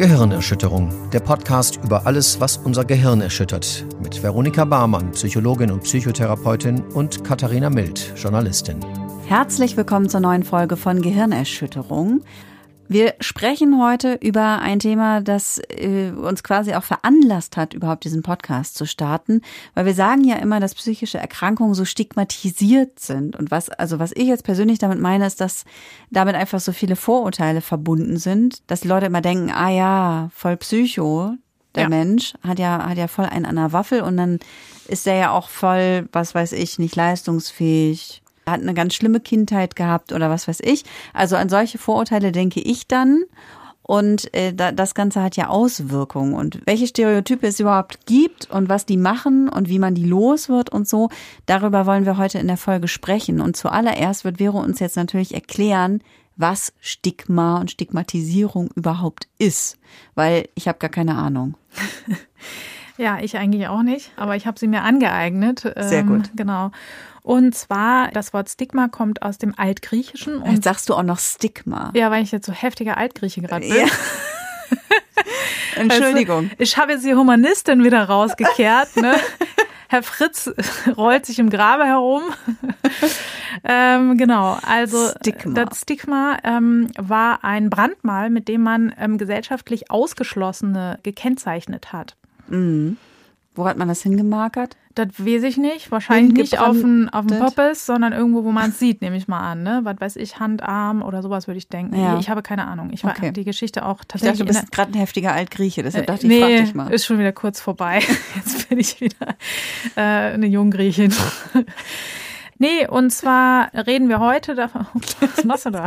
Gehirnerschütterung, der Podcast über alles, was unser Gehirn erschüttert. Mit Veronika Barmann, Psychologin und Psychotherapeutin und Katharina Mild, Journalistin. Herzlich willkommen zur neuen Folge von Gehirnerschütterung. Wir sprechen heute über ein Thema, das äh, uns quasi auch veranlasst hat, überhaupt diesen Podcast zu starten, weil wir sagen ja immer, dass psychische Erkrankungen so stigmatisiert sind. Und was, also was ich jetzt persönlich damit meine, ist, dass damit einfach so viele Vorurteile verbunden sind, dass die Leute immer denken, ah ja, voll Psycho, der ja. Mensch hat ja, hat ja voll einen an der Waffel und dann ist er ja auch voll, was weiß ich, nicht leistungsfähig, hat eine ganz schlimme Kindheit gehabt oder was weiß ich. Also an solche Vorurteile denke ich dann. Und äh, das Ganze hat ja Auswirkungen. Und welche Stereotype es überhaupt gibt und was die machen und wie man die los wird und so, darüber wollen wir heute in der Folge sprechen. Und zuallererst wird Vero uns jetzt natürlich erklären, was Stigma und Stigmatisierung überhaupt ist. Weil ich habe gar keine Ahnung. Ja, ich eigentlich auch nicht, aber ich habe sie mir angeeignet. Sehr gut. Ähm, genau. Und zwar, das Wort Stigma kommt aus dem Altgriechischen. Und jetzt sagst du auch noch Stigma. Ja, weil ich jetzt so heftiger Altgrieche gerade bin. Ja. Entschuldigung. Also, ich habe jetzt die Humanistin wieder rausgekehrt. Ne? Herr Fritz rollt sich im Grabe herum. ähm, genau, also Stigma. das Stigma ähm, war ein Brandmal, mit dem man ähm, gesellschaftlich Ausgeschlossene gekennzeichnet hat. Mhm. Wo hat man das hingemarkert? Das weiß ich nicht. Wahrscheinlich nicht auf dem auf Poppes, sondern irgendwo, wo man es sieht, nehme ich mal an. Ne? Was weiß ich, Hand, Arm oder sowas würde ich denken. Ja. Ich habe keine Ahnung. Ich okay. die Geschichte auch tatsächlich. Ich dachte, du bist gerade ein heftiger Altgrieche, deshalb dachte ich, nee, frag dich mal. ist schon wieder kurz vorbei. Jetzt bin ich wieder äh, eine Junggriechin. Nee, und zwar reden wir heute davon. Was machst du da?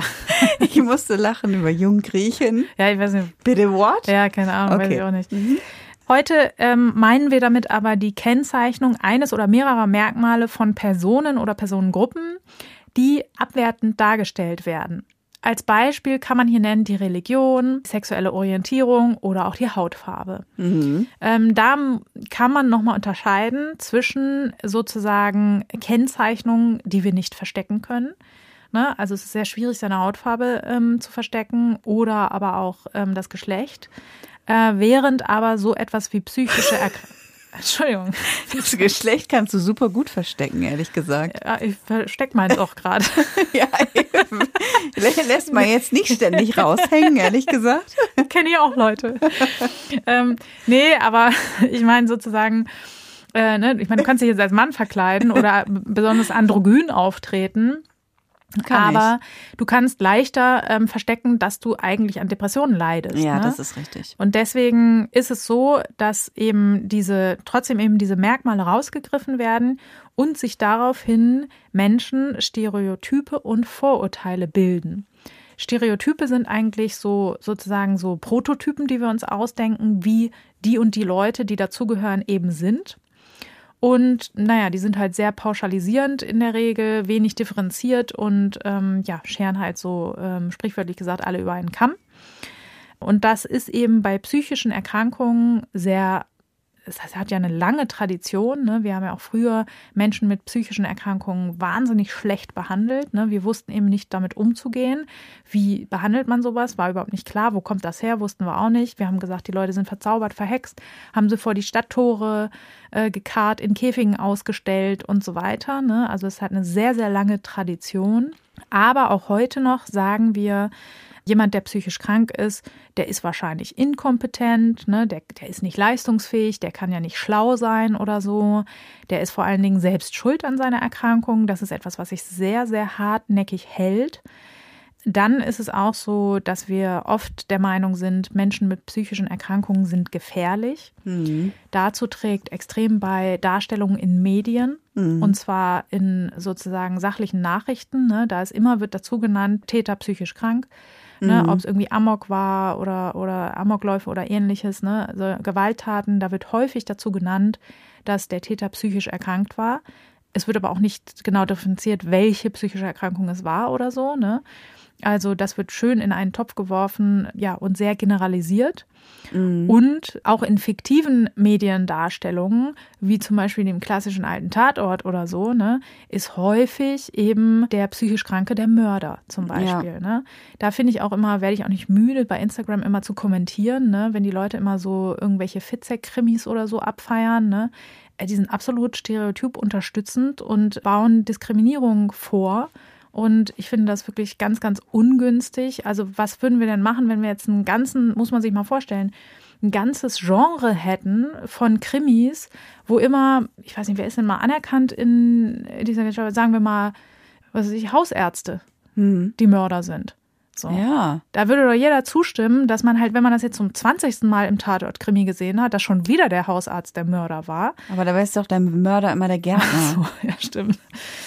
Ich musste lachen über Junggriechen. Ja, ich weiß nicht. Bitte what? Ja, keine Ahnung, okay. weiß ich auch nicht. Mhm. Heute ähm, meinen wir damit aber die Kennzeichnung eines oder mehrerer Merkmale von Personen oder Personengruppen, die abwertend dargestellt werden. Als Beispiel kann man hier nennen die Religion, sexuelle Orientierung oder auch die Hautfarbe. Mhm. Ähm, da kann man nochmal unterscheiden zwischen sozusagen Kennzeichnungen, die wir nicht verstecken können. Ne? Also es ist sehr schwierig, seine Hautfarbe ähm, zu verstecken oder aber auch ähm, das Geschlecht äh, während aber so etwas wie psychische Erkrankungen. Entschuldigung. Das Geschlecht kannst du super gut verstecken, ehrlich gesagt. Ja, ich versteck meins auch gerade. ja, lässt man jetzt nicht ständig raushängen, ehrlich gesagt. Kenne ich auch Leute. ähm, nee, aber ich meine sozusagen, äh, ne, ich meine, du kannst dich jetzt als Mann verkleiden oder besonders androgyn auftreten. Kann aber ich. du kannst leichter ähm, verstecken, dass du eigentlich an Depressionen leidest. Ja, ne? das ist richtig. Und deswegen ist es so, dass eben diese, trotzdem eben diese Merkmale rausgegriffen werden und sich daraufhin Menschen Stereotype und Vorurteile bilden. Stereotype sind eigentlich so sozusagen so Prototypen, die wir uns ausdenken, wie die und die Leute, die dazugehören, eben sind. Und naja, die sind halt sehr pauschalisierend in der Regel, wenig differenziert und ähm, ja, scheren halt so ähm, sprichwörtlich gesagt alle über einen Kamm. Und das ist eben bei psychischen Erkrankungen sehr es hat ja eine lange Tradition. Ne? Wir haben ja auch früher Menschen mit psychischen Erkrankungen wahnsinnig schlecht behandelt. Ne? Wir wussten eben nicht damit umzugehen. Wie behandelt man sowas? War überhaupt nicht klar. Wo kommt das her? Wussten wir auch nicht. Wir haben gesagt, die Leute sind verzaubert, verhext, haben sie vor die Stadttore äh, gekarrt, in Käfigen ausgestellt und so weiter. Ne? Also es hat eine sehr, sehr lange Tradition. Aber auch heute noch sagen wir, Jemand, der psychisch krank ist, der ist wahrscheinlich inkompetent, ne? der, der ist nicht leistungsfähig, der kann ja nicht schlau sein oder so. Der ist vor allen Dingen selbst schuld an seiner Erkrankung. Das ist etwas, was sich sehr, sehr hartnäckig hält. Dann ist es auch so, dass wir oft der Meinung sind, Menschen mit psychischen Erkrankungen sind gefährlich. Mhm. Dazu trägt extrem bei Darstellungen in Medien. Mhm. Und zwar in sozusagen sachlichen Nachrichten. Ne? Da ist immer, wird dazu genannt, Täter psychisch krank. Ne? Mhm. Ob es irgendwie Amok war oder, oder Amokläufe oder ähnliches. Ne? Also Gewalttaten, da wird häufig dazu genannt, dass der Täter psychisch erkrankt war. Es wird aber auch nicht genau differenziert, welche psychische Erkrankung es war oder so. Ne? Also das wird schön in einen Topf geworfen, ja, und sehr generalisiert. Mhm. Und auch in fiktiven Mediendarstellungen, wie zum Beispiel dem klassischen alten Tatort oder so, ne, ist häufig eben der psychisch Kranke der Mörder zum Beispiel. Ja. Ne? Da finde ich auch immer, werde ich auch nicht müde, bei Instagram immer zu kommentieren, ne, wenn die Leute immer so irgendwelche Fitzek-Krimis oder so abfeiern, ne, äh, die sind absolut stereotyp unterstützend und bauen Diskriminierung vor. Und ich finde das wirklich ganz, ganz ungünstig. Also was würden wir denn machen, wenn wir jetzt einen ganzen, muss man sich mal vorstellen, ein ganzes Genre hätten von Krimis, wo immer, ich weiß nicht, wer ist denn mal anerkannt in dieser Geschichte, sagen wir mal, was weiß ich, Hausärzte, hm. die Mörder sind. So. Ja. Da würde doch jeder zustimmen, dass man halt, wenn man das jetzt zum 20. Mal im Tatort-Krimi gesehen hat, dass schon wieder der Hausarzt der Mörder war. Aber dabei ist doch dein Mörder immer der Gärtner. Ach so, ja, stimmt.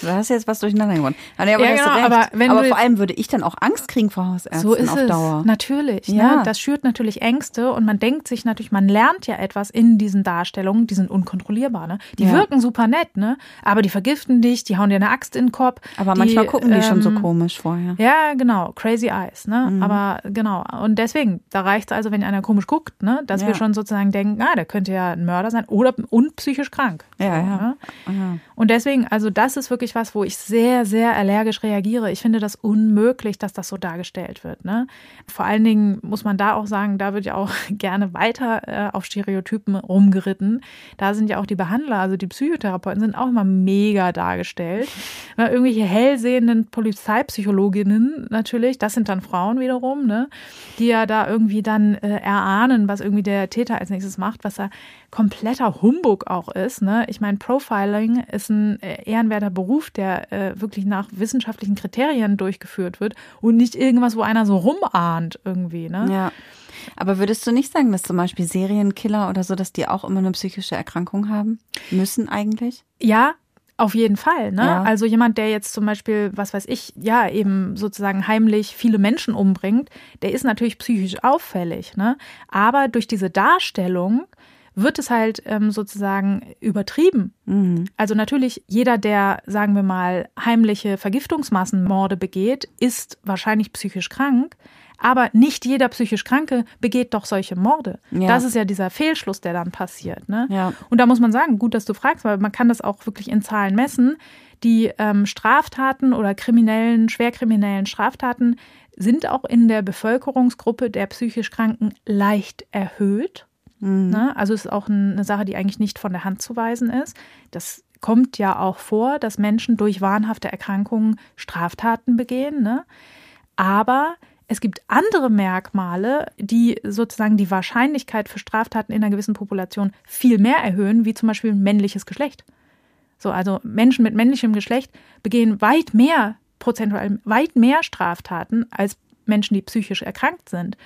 Du hast jetzt was durcheinander gewonnen. Aber, ja, genau, aber, aber vor allem würde ich dann auch Angst kriegen vor Hausärzten so ist auf Dauer. Es. Natürlich. Ne? Ja. Ne? Das schürt natürlich Ängste und man denkt sich natürlich, man lernt ja etwas in diesen Darstellungen, die sind unkontrollierbar. Ne? Die ja. wirken super nett, ne? aber die vergiften dich, die hauen dir eine Axt in den Kopf. Aber die, manchmal gucken die ähm, schon so ähm, komisch vorher. Ja, genau. Crazy Eyes. Ne? Mhm. Aber genau. Und deswegen, da reicht es also, wenn einer komisch guckt, ne? dass ja. wir schon sozusagen denken, ah, der könnte ja ein Mörder sein oder und psychisch krank. Ja, so, ja. Ne? ja. Und deswegen, also das ist wirklich was, wo ich sehr, sehr allergisch reagiere. Ich finde das unmöglich, dass das so dargestellt wird. Ne? Vor allen Dingen muss man da auch sagen, da wird ja auch gerne weiter äh, auf Stereotypen rumgeritten. Da sind ja auch die Behandler, also die Psychotherapeuten, sind auch immer mega dargestellt. irgendwelche hellsehenden Polizeipsychologinnen natürlich, das sind dann Frauen wiederum, ne, die ja da irgendwie dann äh, erahnen, was irgendwie der Täter als nächstes macht, was da kompletter Humbug auch ist. Ne? Ich meine, Profiling ist ein äh, ehrenwerter Beruf, der äh, wirklich nach wissenschaftlichen Kriterien durchgeführt wird und nicht irgendwas, wo einer so rumahnt irgendwie. Ne? Ja. Aber würdest du nicht sagen, dass zum Beispiel Serienkiller oder so, dass die auch immer eine psychische Erkrankung haben? Müssen eigentlich? Ja, auf jeden Fall, ne? Ja. Also jemand, der jetzt zum Beispiel, was weiß ich, ja, eben sozusagen heimlich viele Menschen umbringt, der ist natürlich psychisch auffällig, ne? Aber durch diese Darstellung wird es halt ähm, sozusagen übertrieben. Mhm. Also natürlich, jeder, der, sagen wir mal, heimliche Vergiftungsmassenmorde begeht, ist wahrscheinlich psychisch krank. Aber nicht jeder psychisch Kranke begeht doch solche Morde. Ja. Das ist ja dieser Fehlschluss, der dann passiert. Ne? Ja. Und da muss man sagen, gut, dass du fragst, weil man kann das auch wirklich in Zahlen messen. Die ähm, Straftaten oder kriminellen, schwerkriminellen Straftaten sind auch in der Bevölkerungsgruppe der psychisch Kranken leicht erhöht. Mhm. Ne? Also ist auch eine Sache, die eigentlich nicht von der Hand zu weisen ist. Das kommt ja auch vor, dass Menschen durch wahnhafte Erkrankungen Straftaten begehen. Ne? Aber es gibt andere Merkmale, die sozusagen die Wahrscheinlichkeit für Straftaten in einer gewissen Population viel mehr erhöhen, wie zum Beispiel männliches Geschlecht. So, also Menschen mit männlichem Geschlecht begehen weit mehr, prozentual weit mehr Straftaten als Menschen, die psychisch erkrankt sind.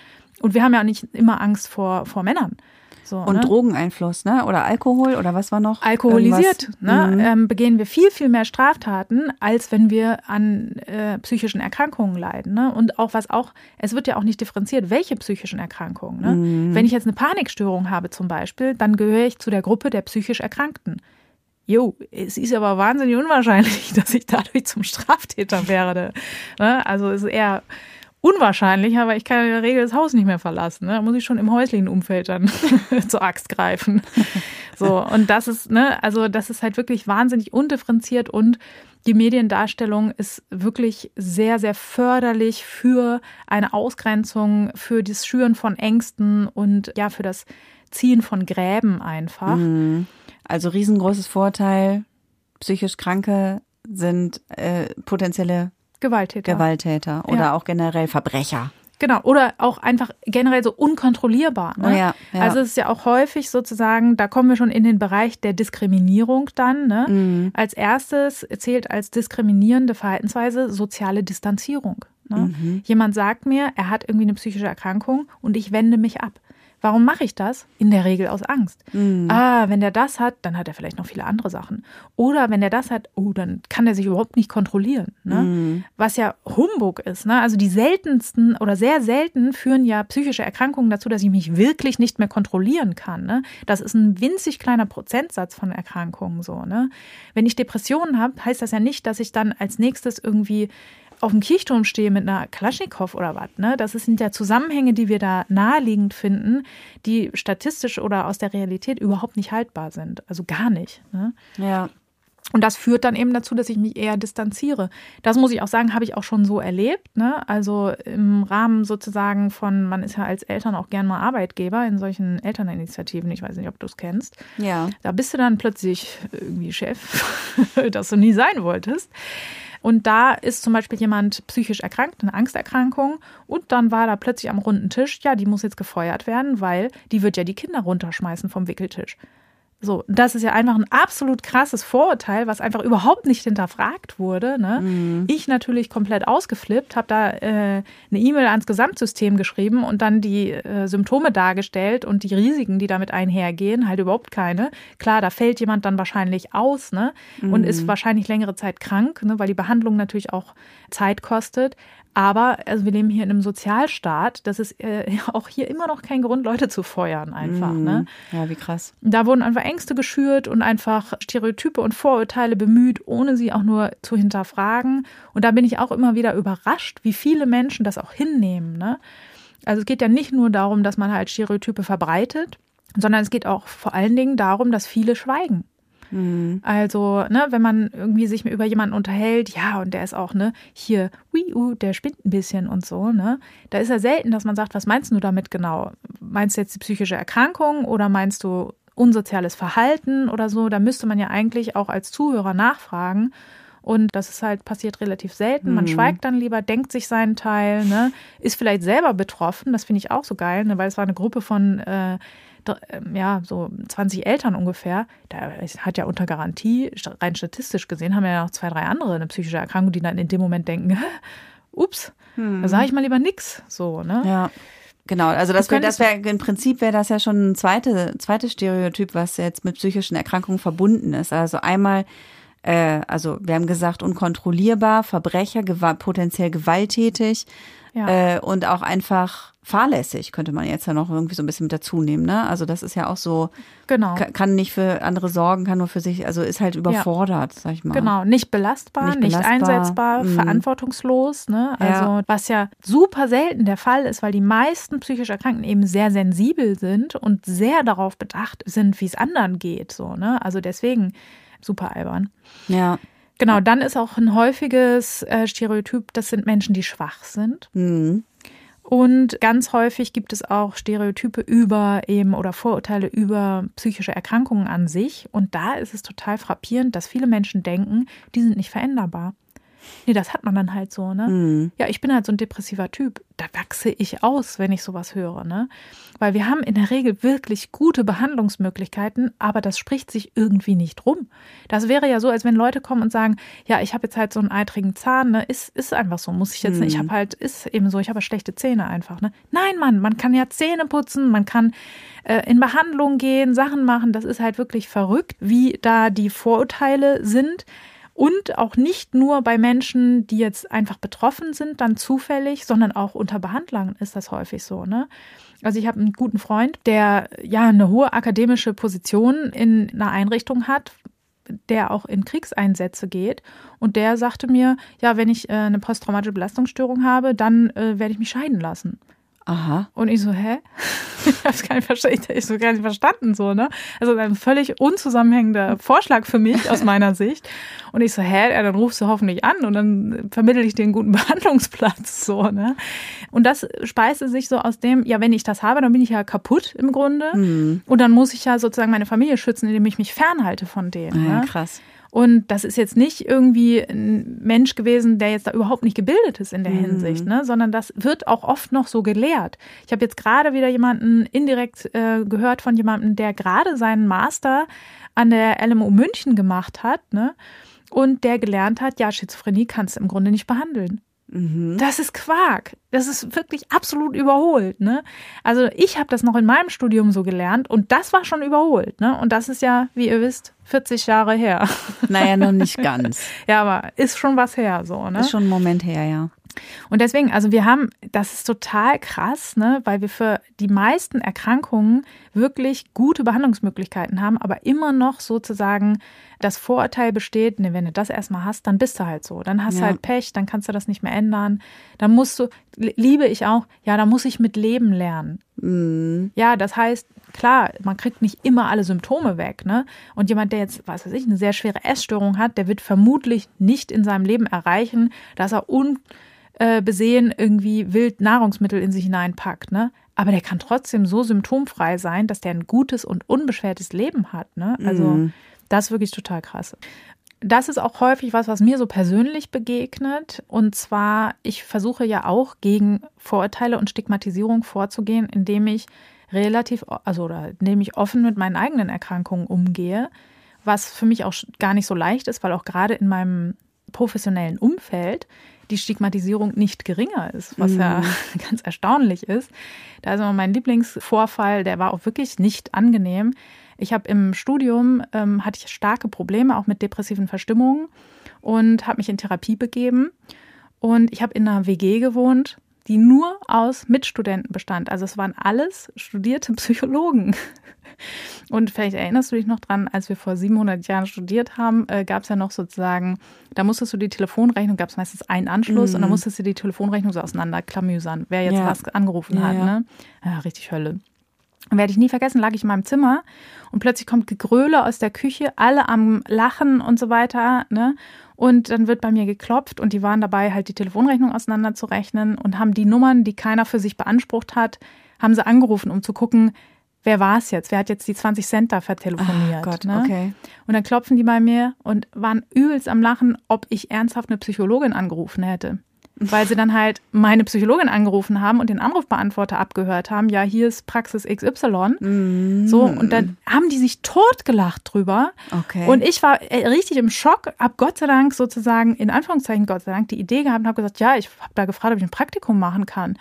Und wir haben ja auch nicht immer Angst vor, vor Männern. So, und ne? Drogeneinfluss, ne? Oder Alkohol oder was war noch? Alkoholisiert, ne? Mhm. Ähm, begehen wir viel, viel mehr Straftaten, als wenn wir an äh, psychischen Erkrankungen leiden. Ne? Und auch was auch, es wird ja auch nicht differenziert, welche psychischen Erkrankungen. Ne? Mhm. Wenn ich jetzt eine Panikstörung habe zum Beispiel, dann gehöre ich zu der Gruppe der psychisch Erkrankten. Jo, es ist aber wahnsinnig unwahrscheinlich, dass ich dadurch zum Straftäter werde. Ne? Also es ist eher unwahrscheinlich, aber ich kann in der Regel das Haus nicht mehr verlassen. Ne? Da muss ich schon im häuslichen Umfeld dann zur Axt greifen. So, und das ist, ne, also das ist halt wirklich wahnsinnig undifferenziert und die Mediendarstellung ist wirklich sehr, sehr förderlich für eine Ausgrenzung, für das Schüren von Ängsten und ja, für das Ziehen von Gräben einfach. Mhm. Also riesengroßes Vorteil, psychisch Kranke sind äh, potenzielle Gewalttäter. Gewalttäter oder ja. auch generell Verbrecher. Genau, oder auch einfach generell so unkontrollierbar. Ne? Oh ja, ja. Also es ist ja auch häufig sozusagen, da kommen wir schon in den Bereich der Diskriminierung dann. Ne? Mhm. Als erstes zählt als diskriminierende Verhaltensweise soziale Distanzierung. Ne? Mhm. Jemand sagt mir, er hat irgendwie eine psychische Erkrankung und ich wende mich ab. Warum mache ich das? In der Regel aus Angst. Mhm. Ah, wenn der das hat, dann hat er vielleicht noch viele andere Sachen. Oder wenn der das hat, oh, dann kann er sich überhaupt nicht kontrollieren. Ne? Mhm. Was ja Humbug ist. Ne? Also die seltensten oder sehr selten führen ja psychische Erkrankungen dazu, dass ich mich wirklich nicht mehr kontrollieren kann. Ne? Das ist ein winzig kleiner Prozentsatz von Erkrankungen so. Ne? Wenn ich Depressionen habe, heißt das ja nicht, dass ich dann als nächstes irgendwie auf dem Kirchturm stehe mit einer Kalaschnikow oder was. Ne? Das sind ja Zusammenhänge, die wir da naheliegend finden, die statistisch oder aus der Realität überhaupt nicht haltbar sind. Also gar nicht. Ne? Ja. Und das führt dann eben dazu, dass ich mich eher distanziere. Das muss ich auch sagen, habe ich auch schon so erlebt. Ne? Also im Rahmen sozusagen von, man ist ja als Eltern auch gern mal Arbeitgeber in solchen Elterninitiativen. Ich weiß nicht, ob du es kennst. Ja. Da bist du dann plötzlich irgendwie Chef, das du nie sein wolltest. Und da ist zum Beispiel jemand psychisch erkrankt, eine Angsterkrankung. Und dann war da plötzlich am runden Tisch, ja, die muss jetzt gefeuert werden, weil die wird ja die Kinder runterschmeißen vom Wickeltisch. So, das ist ja einfach ein absolut krasses Vorurteil, was einfach überhaupt nicht hinterfragt wurde. Ne? Mhm. Ich natürlich komplett ausgeflippt, habe da äh, eine E-Mail ans Gesamtsystem geschrieben und dann die äh, Symptome dargestellt und die Risiken, die damit einhergehen, halt überhaupt keine. Klar, da fällt jemand dann wahrscheinlich aus ne? und mhm. ist wahrscheinlich längere Zeit krank, ne? weil die Behandlung natürlich auch Zeit kostet. Aber also wir leben hier in einem Sozialstaat. Das ist äh, auch hier immer noch kein Grund, Leute zu feuern einfach. Mhm. Ne? Ja, wie krass. Da wurden einfach Ängste geschürt und einfach Stereotype und Vorurteile bemüht, ohne sie auch nur zu hinterfragen. Und da bin ich auch immer wieder überrascht, wie viele Menschen das auch hinnehmen. Ne? Also es geht ja nicht nur darum, dass man halt Stereotype verbreitet, sondern es geht auch vor allen Dingen darum, dass viele schweigen. Mhm. Also, ne, wenn man irgendwie sich über jemanden unterhält, ja, und der ist auch, ne, hier, ui, uh, der spinnt ein bisschen und so, ne, da ist ja selten, dass man sagt, was meinst du damit genau? Meinst du jetzt die psychische Erkrankung oder meinst du unsoziales Verhalten oder so? Da müsste man ja eigentlich auch als Zuhörer nachfragen. Und das ist halt passiert relativ selten. Man mhm. schweigt dann lieber, denkt sich seinen Teil, ne? ist vielleicht selber betroffen. Das finde ich auch so geil, ne? weil es war eine Gruppe von äh, ja, so 20 Eltern ungefähr, da hat ja unter Garantie, rein statistisch gesehen, haben ja noch zwei, drei andere eine psychische Erkrankung, die dann in dem Moment denken, ups, hm. da sage ich mal lieber nix. So, ne? Ja. Genau, also das wäre, das wäre im Prinzip wäre das ja schon ein zweite, zweites Stereotyp, was jetzt mit psychischen Erkrankungen verbunden ist. Also einmal, äh, also wir haben gesagt, unkontrollierbar, Verbrecher, gew potenziell gewalttätig ja. äh, und auch einfach fahrlässig, könnte man jetzt ja noch irgendwie so ein bisschen mit dazu nehmen. Ne? Also das ist ja auch so, genau. kann nicht für andere sorgen, kann nur für sich, also ist halt überfordert, ja. sag ich mal. Genau, nicht belastbar, nicht, nicht einsetzbar, mhm. verantwortungslos. Ne? Also ja. was ja super selten der Fall ist, weil die meisten psychisch Erkrankten eben sehr sensibel sind und sehr darauf bedacht sind, wie es anderen geht. So, ne? Also deswegen super albern. Ja. Genau, dann ist auch ein häufiges äh, Stereotyp, das sind Menschen, die schwach sind. Mhm. Und ganz häufig gibt es auch Stereotype über eben oder Vorurteile über psychische Erkrankungen an sich. Und da ist es total frappierend, dass viele Menschen denken, die sind nicht veränderbar. Nee, das hat man dann halt so, ne? Mhm. Ja, ich bin halt so ein depressiver Typ. Da wachse ich aus, wenn ich sowas höre, ne? Weil wir haben in der Regel wirklich gute Behandlungsmöglichkeiten, aber das spricht sich irgendwie nicht rum. Das wäre ja so, als wenn Leute kommen und sagen, ja, ich habe jetzt halt so einen eitrigen Zahn, ne? Ist, ist einfach so, muss ich jetzt mhm. nicht. Ich habe halt, ist eben so, ich habe schlechte Zähne einfach, ne? Nein, Mann, man kann ja Zähne putzen, man kann äh, in Behandlung gehen, Sachen machen. Das ist halt wirklich verrückt, wie da die Vorurteile sind und auch nicht nur bei Menschen, die jetzt einfach betroffen sind, dann zufällig, sondern auch unter Behandlern ist das häufig so. Ne? Also ich habe einen guten Freund, der ja eine hohe akademische Position in einer Einrichtung hat, der auch in Kriegseinsätze geht. Und der sagte mir, ja, wenn ich äh, eine posttraumatische Belastungsstörung habe, dann äh, werde ich mich scheiden lassen. Aha. Und ich so, hä? ich hab's gar nicht verstanden. Ich so gar nicht verstanden, so, ne? Also ein völlig unzusammenhängender Vorschlag für mich aus meiner Sicht. Und ich so, hä? Ja, dann rufst du hoffentlich an und dann vermittel ich dir einen guten Behandlungsplatz, so, ne? Und das speiste sich so aus dem, ja, wenn ich das habe, dann bin ich ja kaputt im Grunde. Mhm. Und dann muss ich ja sozusagen meine Familie schützen, indem ich mich fernhalte von denen. Ja, ne? krass. Und das ist jetzt nicht irgendwie ein Mensch gewesen, der jetzt da überhaupt nicht gebildet ist in der mhm. Hinsicht, ne? sondern das wird auch oft noch so gelehrt. Ich habe jetzt gerade wieder jemanden indirekt äh, gehört von jemandem, der gerade seinen Master an der LMU München gemacht hat, ne? Und der gelernt hat, ja, Schizophrenie kannst du im Grunde nicht behandeln. Mhm. Das ist Quark. Das ist wirklich absolut überholt. Ne? Also ich habe das noch in meinem Studium so gelernt und das war schon überholt. Ne? Und das ist ja, wie ihr wisst, 40 Jahre her. Naja, noch nicht ganz. ja, aber ist schon was her so. Ne? Ist schon ein Moment her, ja. Und deswegen, also wir haben, das ist total krass, ne, weil wir für die meisten Erkrankungen wirklich gute Behandlungsmöglichkeiten haben, aber immer noch sozusagen das Vorurteil besteht, ne, wenn du das erstmal hast, dann bist du halt so. Dann hast ja. du halt Pech, dann kannst du das nicht mehr ändern. Dann musst du, liebe ich auch, ja, da muss ich mit Leben lernen. Mhm. Ja, das heißt, klar, man kriegt nicht immer alle Symptome weg, ne? Und jemand, der jetzt, was weiß ich, eine sehr schwere Essstörung hat, der wird vermutlich nicht in seinem Leben erreichen, dass er un äh, irgendwie wild Nahrungsmittel in sich hineinpackt, ne? Aber der kann trotzdem so symptomfrei sein, dass der ein gutes und unbeschwertes Leben hat, ne? Also mhm. das ist wirklich total krass. Das ist auch häufig was, was mir so persönlich begegnet. Und zwar, ich versuche ja auch gegen Vorurteile und Stigmatisierung vorzugehen, indem ich relativ, also oder indem ich offen mit meinen eigenen Erkrankungen umgehe, was für mich auch gar nicht so leicht ist, weil auch gerade in meinem professionellen Umfeld die Stigmatisierung nicht geringer ist, was mhm. ja ganz erstaunlich ist. Da ist immer mein Lieblingsvorfall, der war auch wirklich nicht angenehm. Ich habe im Studium ähm, hatte ich starke Probleme auch mit depressiven Verstimmungen und habe mich in Therapie begeben und ich habe in einer WG gewohnt die nur aus Mitstudenten bestand. Also es waren alles studierte Psychologen. Und vielleicht erinnerst du dich noch dran, als wir vor 700 Jahren studiert haben, äh, gab es ja noch sozusagen, da musstest du die Telefonrechnung, gab es meistens einen Anschluss mm. und dann mhm. musstest du die Telefonrechnung so auseinanderklamüsern, wer jetzt ja. was angerufen ja, hat. Ja. Ne? Ja, richtig Hölle. Und werde ich nie vergessen, lag ich in meinem Zimmer und plötzlich kommt Gegröle aus der Küche, alle am Lachen und so weiter. Ne? Und dann wird bei mir geklopft und die waren dabei, halt die Telefonrechnung auseinanderzurechnen und haben die Nummern, die keiner für sich beansprucht hat, haben sie angerufen, um zu gucken, wer war es jetzt? Wer hat jetzt die 20 Cent da vertelefoniert? Ach Gott, ne? okay. Und dann klopfen die bei mir und waren übelst am Lachen, ob ich ernsthaft eine Psychologin angerufen hätte weil sie dann halt meine Psychologin angerufen haben und den Anrufbeantworter abgehört haben. Ja, hier ist Praxis XY. Mm. So, und dann haben die sich totgelacht drüber. Okay. Und ich war äh, richtig im Schock, hab Gott sei Dank sozusagen, in Anführungszeichen Gott sei Dank, die Idee gehabt und habe gesagt, ja, ich habe da gefragt, ob ich ein Praktikum machen kann.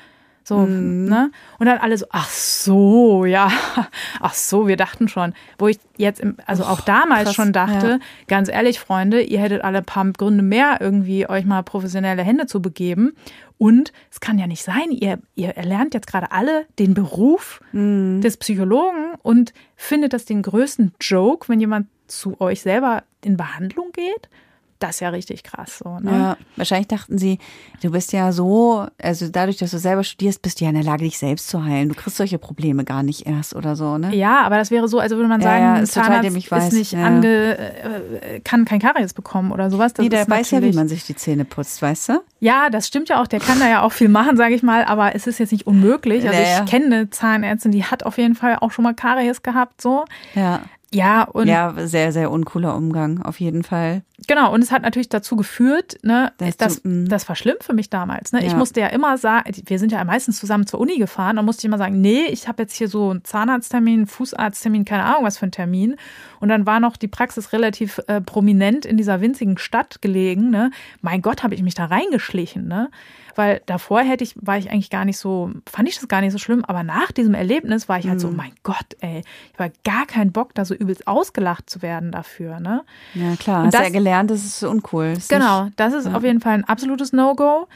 So, mhm. ne? Und dann alle so, ach so, ja, ach so, wir dachten schon. Wo ich jetzt, im, also auch damals krass, schon dachte, ja. ganz ehrlich, Freunde, ihr hättet alle ein paar Gründe mehr, irgendwie euch mal professionelle Hände zu begeben. Und es kann ja nicht sein, ihr, ihr erlernt jetzt gerade alle den Beruf mhm. des Psychologen und findet das den größten Joke, wenn jemand zu euch selber in Behandlung geht das ist ja richtig krass so. Ne? Ja, wahrscheinlich dachten sie, du bist ja so, also dadurch, dass du selber studierst, bist du ja in der Lage, dich selbst zu heilen. Du kriegst solche Probleme gar nicht erst oder so, ne? Ja, aber das wäre so, also würde man sagen, ja, ja, ist Zahnarzt total, ist weiß. nicht ja. ange, äh, kann kein Karies bekommen oder sowas. Das nee, der weiß ja, wie man sich die Zähne putzt, weißt du? Ja, das stimmt ja auch. Der kann da ja auch viel machen, sage ich mal, aber es ist jetzt nicht unmöglich. Also naja. ich kenne eine Zahnärztin, die hat auf jeden Fall auch schon mal Karies gehabt, so. Ja. Ja, und. Ja, sehr, sehr uncooler Umgang, auf jeden Fall. Genau, und es hat natürlich dazu geführt, ne, das, das, mhm. das war schlimm für mich damals. Ne? Ja. Ich musste ja immer sagen, wir sind ja meistens zusammen zur Uni gefahren, und musste ich immer sagen, nee, ich habe jetzt hier so einen Zahnarzttermin, Fußarzttermin, keine Ahnung, was für ein Termin. Und dann war noch die Praxis relativ äh, prominent in dieser winzigen Stadt gelegen. Ne? Mein Gott, habe ich mich da reingeschlichen, ne? Weil davor hätte ich, war ich eigentlich gar nicht so, fand ich das gar nicht so schlimm, aber nach diesem Erlebnis war ich halt mhm. so, mein Gott, ey, ich war gar keinen Bock, da so übelst ausgelacht zu werden dafür, ne? Ja, klar, und hast das, ja gelernt, das ist uncool. Das genau, nicht, das ist ja. auf jeden Fall ein absolutes No-Go.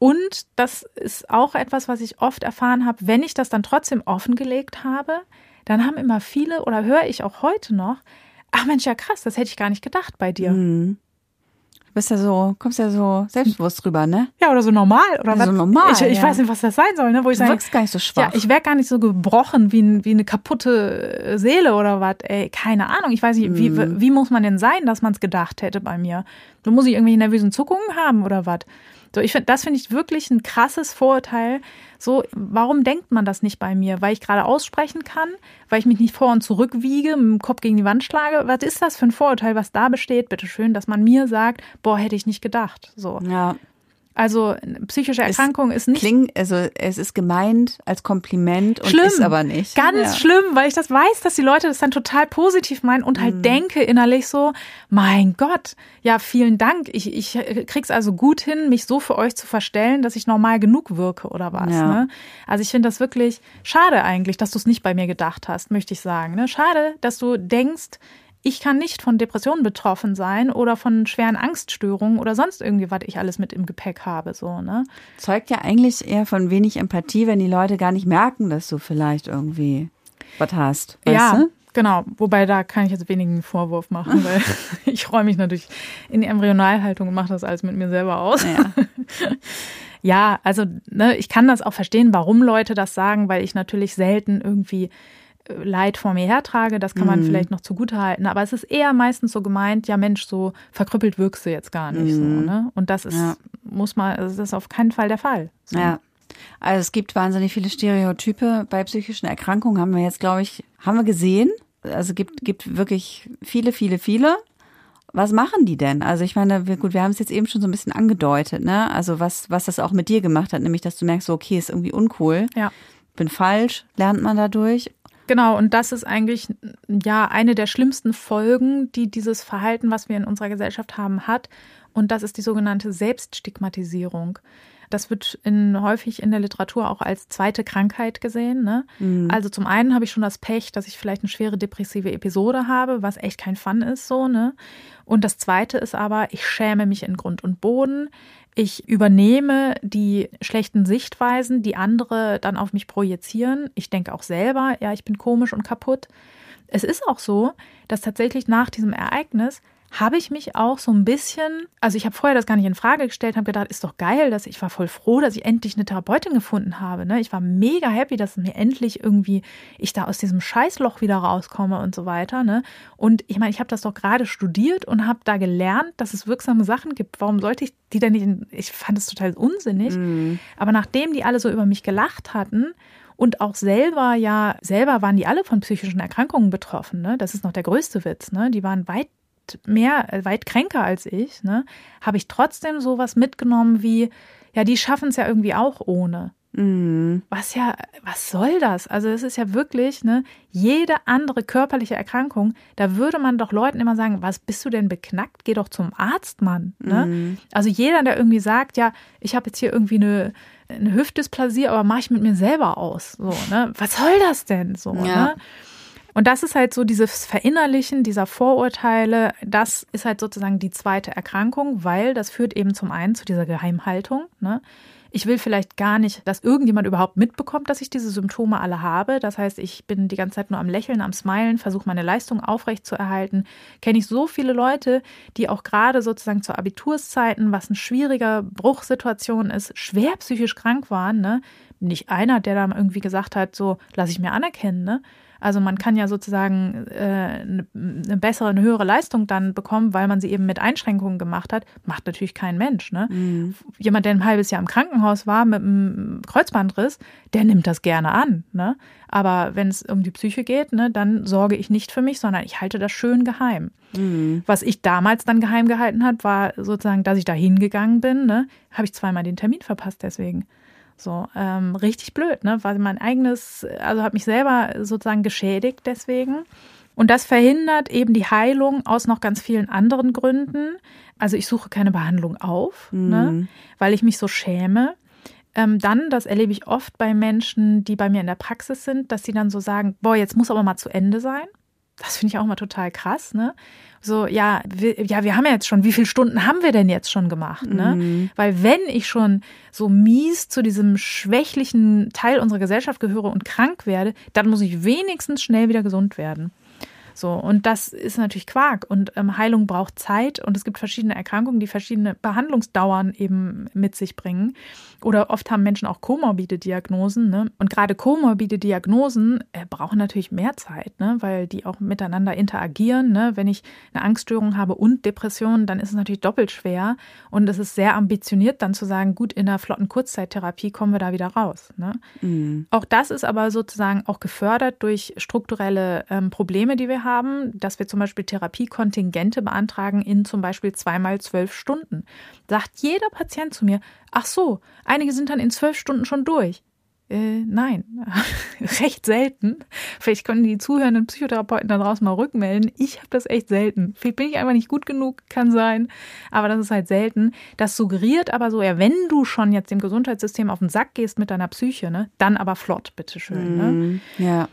Und das ist auch etwas, was ich oft erfahren habe, wenn ich das dann trotzdem offengelegt habe, dann haben immer viele oder höre ich auch heute noch, ach Mensch, ja krass, das hätte ich gar nicht gedacht bei dir. Mhm bist ja so, kommst ja so selbstbewusst drüber, ne? Ja, oder so normal. Oder so normal. Ich, ich ja. weiß nicht, was das sein soll, ne? Wo ich du wirkst gar nicht so schwach. Ja, ich wäre gar nicht so gebrochen wie, wie eine kaputte Seele oder was. Ey, keine Ahnung. Ich weiß nicht, wie, mhm. wie muss man denn sein, dass man es gedacht hätte bei mir? Du muss ich irgendwelche nervösen Zuckungen haben oder was? So, ich finde, das finde ich wirklich ein krasses Vorurteil. So, warum denkt man das nicht bei mir? Weil ich gerade aussprechen kann, weil ich mich nicht vor und zurück wiege, mit dem Kopf gegen die Wand schlage. Was ist das für ein Vorurteil, was da besteht? Bitte schön, dass man mir sagt, boah, hätte ich nicht gedacht. So. Ja. Also psychische Erkrankung es ist nicht. Klingt, also es ist gemeint als Kompliment und schlimm, ist aber nicht. Ganz ja. schlimm, weil ich das weiß, dass die Leute das dann total positiv meinen und halt mhm. denke innerlich so, mein Gott, ja, vielen Dank. Ich, ich krieg's also gut hin, mich so für euch zu verstellen, dass ich normal genug wirke oder was. Ja. Ne? Also ich finde das wirklich schade eigentlich, dass du es nicht bei mir gedacht hast, möchte ich sagen. Ne? Schade, dass du denkst, ich kann nicht von Depressionen betroffen sein oder von schweren Angststörungen oder sonst irgendwie, was ich alles mit im Gepäck habe, so, ne? Zeugt ja eigentlich eher von wenig Empathie, wenn die Leute gar nicht merken, dass du vielleicht irgendwie was hast. Weißt ja, du? genau. Wobei da kann ich jetzt wenigen Vorwurf machen, weil ich räume mich natürlich in die Embryonalhaltung und mache das alles mit mir selber aus. Ja. Ja, also ne, ich kann das auch verstehen, warum Leute das sagen, weil ich natürlich selten irgendwie Leid vor mir hertrage. Das kann man Mhm. vielleicht noch zugutehalten. Aber es ist eher meistens so gemeint, ja Mensch, so verkrüppelt wirkst du jetzt gar nicht so. Mhm. Ne? Und das ist, Ja. muss man, also das ist auf keinen Fall der Fall. So. Ja. Also es gibt wahnsinnig viele Stereotype bei psychischen Erkrankungen, haben wir jetzt, glaube ich, haben wir gesehen. Also gibt, gibt wirklich viele, viele, viele. Was machen die denn? Also ich meine, wir, gut, wir haben es jetzt eben schon so ein bisschen angedeutet, ne? Also was, was das auch mit dir gemacht hat, nämlich, dass du merkst, so, okay, ist irgendwie uncool, Ja. bin falsch, lernt man dadurch. Genau, und das ist eigentlich ja eine der schlimmsten Folgen, die dieses Verhalten, was wir in unserer Gesellschaft haben, hat. Und das ist die sogenannte Selbststigmatisierung. Das wird in, häufig in der Literatur auch als zweite Krankheit gesehen. Ne? Also zum einen habe ich schon das Pech, dass ich vielleicht eine schwere depressive Episode habe, was echt kein Fun ist so. Ne? Und das zweite ist aber, ich schäme mich in Grund und Boden. Ich übernehme die schlechten Sichtweisen, die andere dann auf mich projizieren. Ich denke auch selber, ja, ich bin komisch und kaputt. Es ist auch so, dass tatsächlich nach diesem Ereignis habe ich mich auch so ein bisschen, also ich habe vorher das gar nicht in Frage gestellt, habe gedacht, ist doch geil, dass ich war voll froh, dass ich endlich eine Therapeutin gefunden habe. Ne? Ich war mega happy, dass mir endlich irgendwie ich da aus diesem Scheißloch wieder rauskomme und so weiter. Ne? Und ich meine, ich habe das doch gerade studiert und habe da gelernt, dass es wirksame Sachen gibt. Warum sollte ich die denn nicht? In, ich fand es total unsinnig. Aber nachdem die alle so über mich gelacht hatten und auch selber, ja, selber waren die alle von psychischen Erkrankungen betroffen. Ne? Das ist noch der größte Witz. Ne? Die waren weit mehr, äh, weit kränker als ich. Ne? Habe ich trotzdem sowas mitgenommen wie, ja, die schaffen es ja irgendwie auch ohne. Mhm. Was ja, was soll das? Also es ist ja wirklich, ne, jede andere körperliche Erkrankung, da würde man doch Leuten immer sagen, was bist du denn beknackt? Geh doch zum Arzt, Mann. Ne? Also jeder, der irgendwie sagt, ja, ich habe jetzt hier irgendwie eine, eine Hüftdysplasie, aber mache ich mit mir selber aus. So, ne? Was soll das denn? So, Ja. ne? Und das ist halt so dieses Verinnerlichen dieser Vorurteile, das ist halt sozusagen die zweite Erkrankung, weil das führt eben zum einen zu dieser Geheimhaltung. Ne? Ich will vielleicht gar nicht, dass irgendjemand überhaupt mitbekommt, dass ich diese Symptome alle habe. Das heißt, ich bin die ganze Zeit nur am Lächeln, am Smilen, versuche meine Leistung aufrecht zu erhalten. Kenne ich so viele Leute, die auch gerade sozusagen zu Abiturszeiten, was eine schwierige Bruchsituation ist, schwer psychisch krank waren. Ne? Nicht einer, der dann irgendwie gesagt hat, so lasse ich mir anerkennen. Ne? Also man kann ja sozusagen äh, eine, bessere, eine höhere Leistung dann bekommen, weil man sie eben mit Einschränkungen gemacht hat. Macht natürlich kein Mensch. Ne? Jemand, der ein halbes Jahr im Krankenhaus war mit einem Kreuzbandriss, der nimmt das gerne an. Ne? Aber wenn es um die Psyche geht, ne, dann sorge ich nicht für mich, sondern ich halte das schön geheim. Was ich damals dann geheim gehalten hat, war sozusagen, dass ich da hingegangen bin. Ne? Habe ich zweimal den Termin verpasst deswegen. So, ähm, richtig blöd, ne? Weil mein eigenes, also hat mich selber sozusagen geschädigt deswegen. Und das verhindert eben die Heilung aus noch ganz vielen anderen Gründen. Also ich suche keine Behandlung auf, ne? weil ich mich so schäme. Ähm, dann, das erlebe ich oft bei Menschen, die bei mir in der Praxis sind, dass sie dann so sagen, boah, jetzt muss aber mal zu Ende sein. Das finde ich auch mal total krass, ne? So, ja, wir, ja, wir haben ja jetzt schon, wie viele Stunden haben wir denn jetzt schon gemacht, ne? Weil wenn ich schon so mies zu diesem schwächlichen Teil unserer Gesellschaft gehöre und krank werde, dann muss ich wenigstens schnell wieder gesund werden. So, und das ist natürlich Quark. Und ähm, Heilung braucht Zeit und es gibt verschiedene Erkrankungen, die verschiedene Behandlungsdauern eben mit sich bringen. Oder oft haben Menschen auch komorbide Diagnosen. Ne? Und gerade komorbide Diagnosen äh, brauchen natürlich mehr Zeit, ne? weil die auch miteinander interagieren. Ne? Wenn ich eine Angststörung habe und Depression, dann ist es natürlich doppelt schwer. Und es ist sehr ambitioniert, dann zu sagen, gut, in einer flotten Kurzzeittherapie kommen wir da wieder raus. Ne? Auch das ist aber sozusagen auch gefördert durch strukturelle ähm, Probleme, die wir haben, dass wir zum Beispiel Therapiekontingente beantragen in zum Beispiel zweimal zwölf Stunden. Sagt jeder Patient zu mir, ach so, einige sind dann in zwölf Stunden schon durch. Äh, nein, recht selten. Vielleicht können die zuhörenden Psychotherapeuten da draußen mal rückmelden. Ich habe das echt selten. Vielleicht bin ich einfach nicht gut genug, kann sein. Aber das ist halt selten. Das suggeriert aber so, ja, wenn du schon jetzt dem Gesundheitssystem auf den Sack gehst mit deiner Psyche, ne, dann aber flott, bitteschön. Ne? Ja.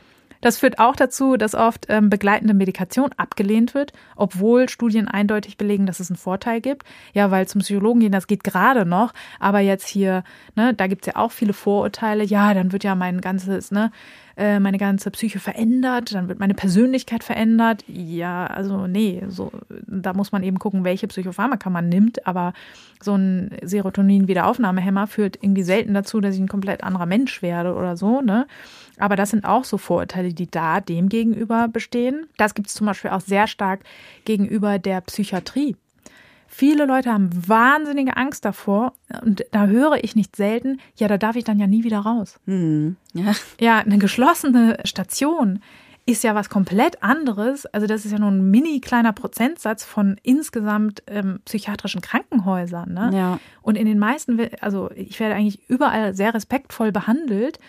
Das führt auch dazu, dass oft ähm, begleitende Medikation abgelehnt wird, obwohl Studien eindeutig belegen, dass es einen Vorteil gibt. Ja, weil zum Psychologen gehen, das geht gerade noch, aber jetzt hier, ne, da gibt's ja auch viele Vorurteile. Ja, dann wird ja mein ganzes, ne, äh, meine ganze Psyche verändert, dann wird meine Persönlichkeit verändert. Ja, also nee, so da muss man eben gucken, welche Psychopharmaka man nimmt, aber so ein Serotonin-Wiederaufnahmehemmer führt irgendwie selten dazu, dass ich ein komplett anderer Mensch werde oder so, ne? Aber das sind auch so Vorurteile, die da dem gegenüber bestehen. Das gibt es zum Beispiel auch sehr stark gegenüber der Psychiatrie. Viele Leute haben wahnsinnige Angst davor und da höre ich nicht selten, ja, da darf ich dann ja nie wieder raus. Hm. Ja. ja, eine geschlossene Station ist ja was komplett anderes. Also das ist ja nur ein mini kleiner Prozentsatz von insgesamt ähm, psychiatrischen Krankenhäusern. Ne? Ja. Und in den meisten, also ich werde eigentlich überall sehr respektvoll behandelt,